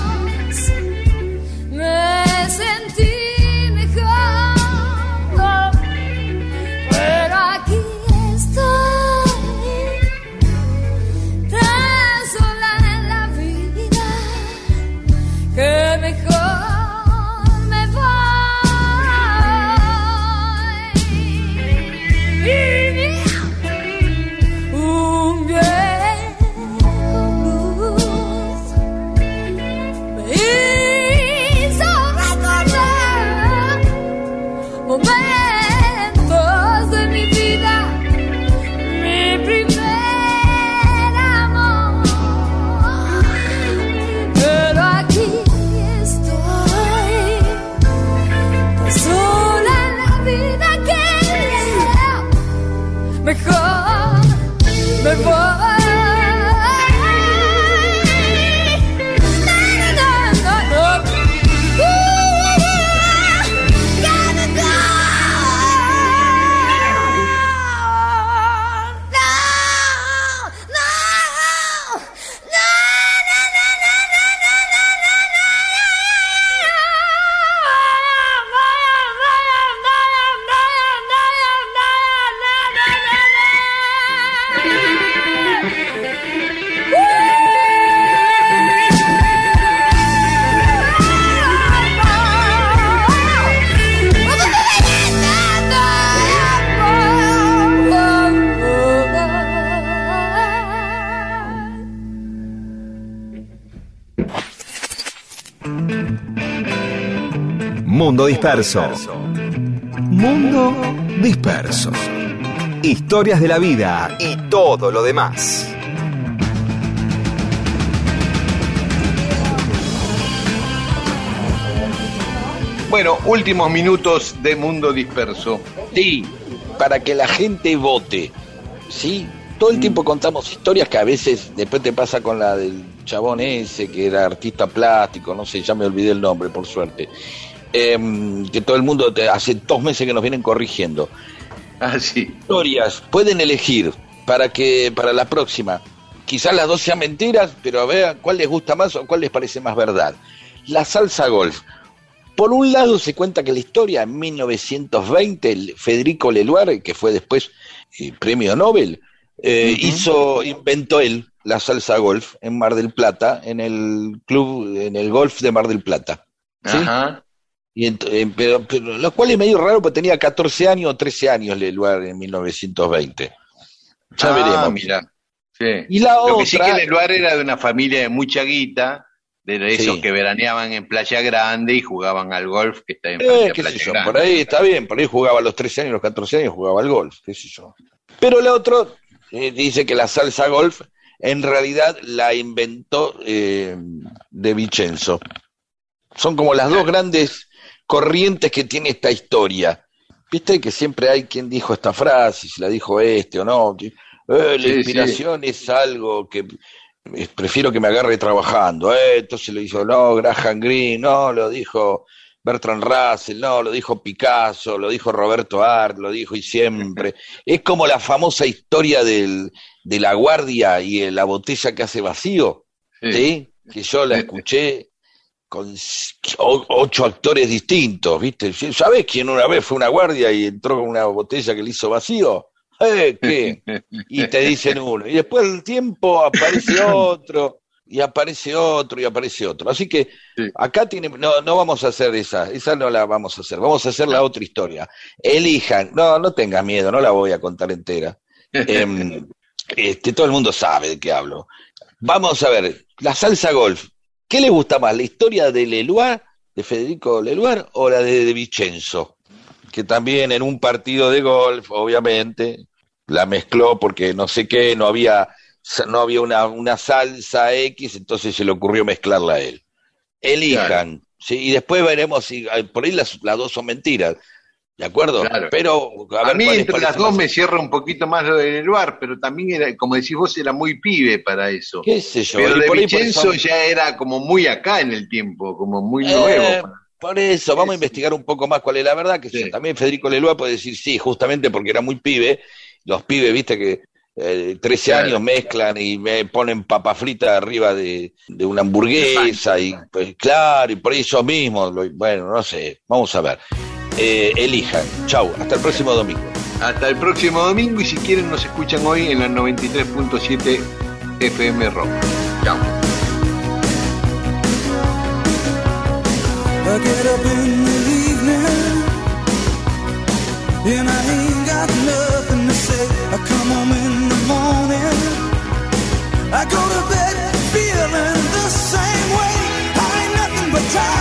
Me voy. Disperso. Mundo Disperso. Historias de la vida y todo lo demás. Bueno, últimos minutos de Mundo Disperso. Sí, para que la gente vote. ¿Sí? Todo el tiempo contamos historias que a veces después te pasa con la del chabón ese que era artista plástico, no sé, ya me olvidé el nombre, por suerte. Em, que todo el mundo te- hace dos meses que nos vienen corrigiendo. Ah, sí. Historias, pueden elegir para que para la próxima quizás las dos sean mentiras, pero a ver cuál les gusta más o cuál les parece más verdad. La salsa golf. Por un lado se cuenta que la historia en 1920, el Federico Leluar, que fue después eh, premio Nobel, eh, hizo, inventó él la salsa golf en Mar del Plata, en el club, en el golf de Mar del Plata. ¿sí? Ajá. Y eh, pero, pero lo cual es medio raro porque tenía 14 años o 13 años Leluar en 1920. Ya Ah, veremos. mira. Sí. Y la Lo otra. que sí que Leluar era de una familia de mucha guita, de esos Sí. que veraneaban en Playa Grande y jugaban al golf que está en Eh, sé Playa yo, Grande. por ahí está bien, por ahí jugaba a los 13 años, los 14 años jugaba al golf, qué sé yo. Pero el otro eh, dice que la salsa golf en realidad la inventó eh, de Vicenzo. Son como las dos grandes corrientes que tiene esta historia. Viste que siempre hay quien dijo esta frase, si la dijo este o no. eh, la Sí, inspiración es algo que prefiero que me agarre trabajando. Eh, entonces lo hizo, no, Graham Greene, no, lo dijo Bertrand Russell, no, lo dijo Picasso, lo dijo Roberto Art, lo dijo y siempre. Es como la famosa historia del, de la guardia y la botella que hace vacío, Sí. ¿sí? Que yo la escuché con ocho actores distintos, ¿viste? ¿Sabés quién una vez fue una guardia y entró con una botella que le hizo vacío? ¿Eh? ¿Qué? y te dicen uno. Y después del tiempo aparece otro, y aparece otro, y aparece otro. Así que Sí. acá tiene, no, no vamos a hacer esa, esa no la vamos a hacer, vamos a hacer la otra historia. Elijan, no, no tengas miedo, no la voy a contar entera. Em, este, todo el mundo sabe de qué hablo. Vamos a ver, la salsa golf. ¿Qué le gusta más, la historia de Leluar, de Federico Leluar, o la de, de Vicenzo? Que también en un partido de golf, obviamente, la mezcló porque no sé qué, no había, no había una, una salsa X, entonces se le ocurrió mezclarla a él. Elijan, ¿sí? y después veremos si por ahí las, las dos son mentiras, ¿de acuerdo? Claro. Pero a, A, ver mí cuál les entre las dos más- me cierra un poquito más lo de Leluar, pero también era, como decís vos, era muy pibe para eso. qué sé yo, Pero y de por Vicenzo eso- ya era como muy acá en el tiempo, como muy Eh, nuevo. por eso, vamos a investigar un poco más cuál es la verdad, que Sí. también Federico Leloa puede decir sí, justamente porque era muy pibe, los pibes, viste que eh, 13 Claro. años mezclan y me ponen papa frita arriba de, de una hamburguesa y pues claro, y por eso mismo, bueno, no sé, vamos a ver. Eh, elijan, chau, hasta el próximo domingo. Hasta el próximo domingo y si quieren nos escuchan hoy en la 93.7 FM Rock. Chao. I get up in the evening and I ain't got nothing to say. I come home in the morning. I go to bed feeling the same way. I ain't nothing but tired.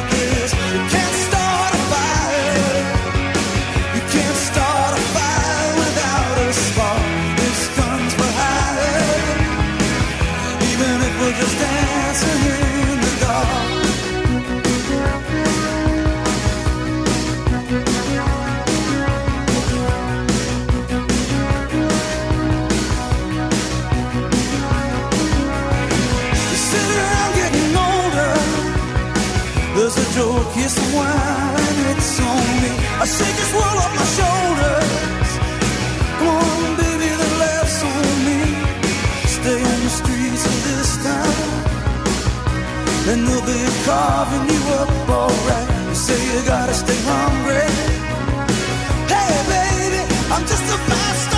I shake this world off my shoulders. Baby, laughs on me. Stay on the streets of this town. And they'll be carving you up alright. Say you gotta stay hungry. Hey, baby, I'm just a fast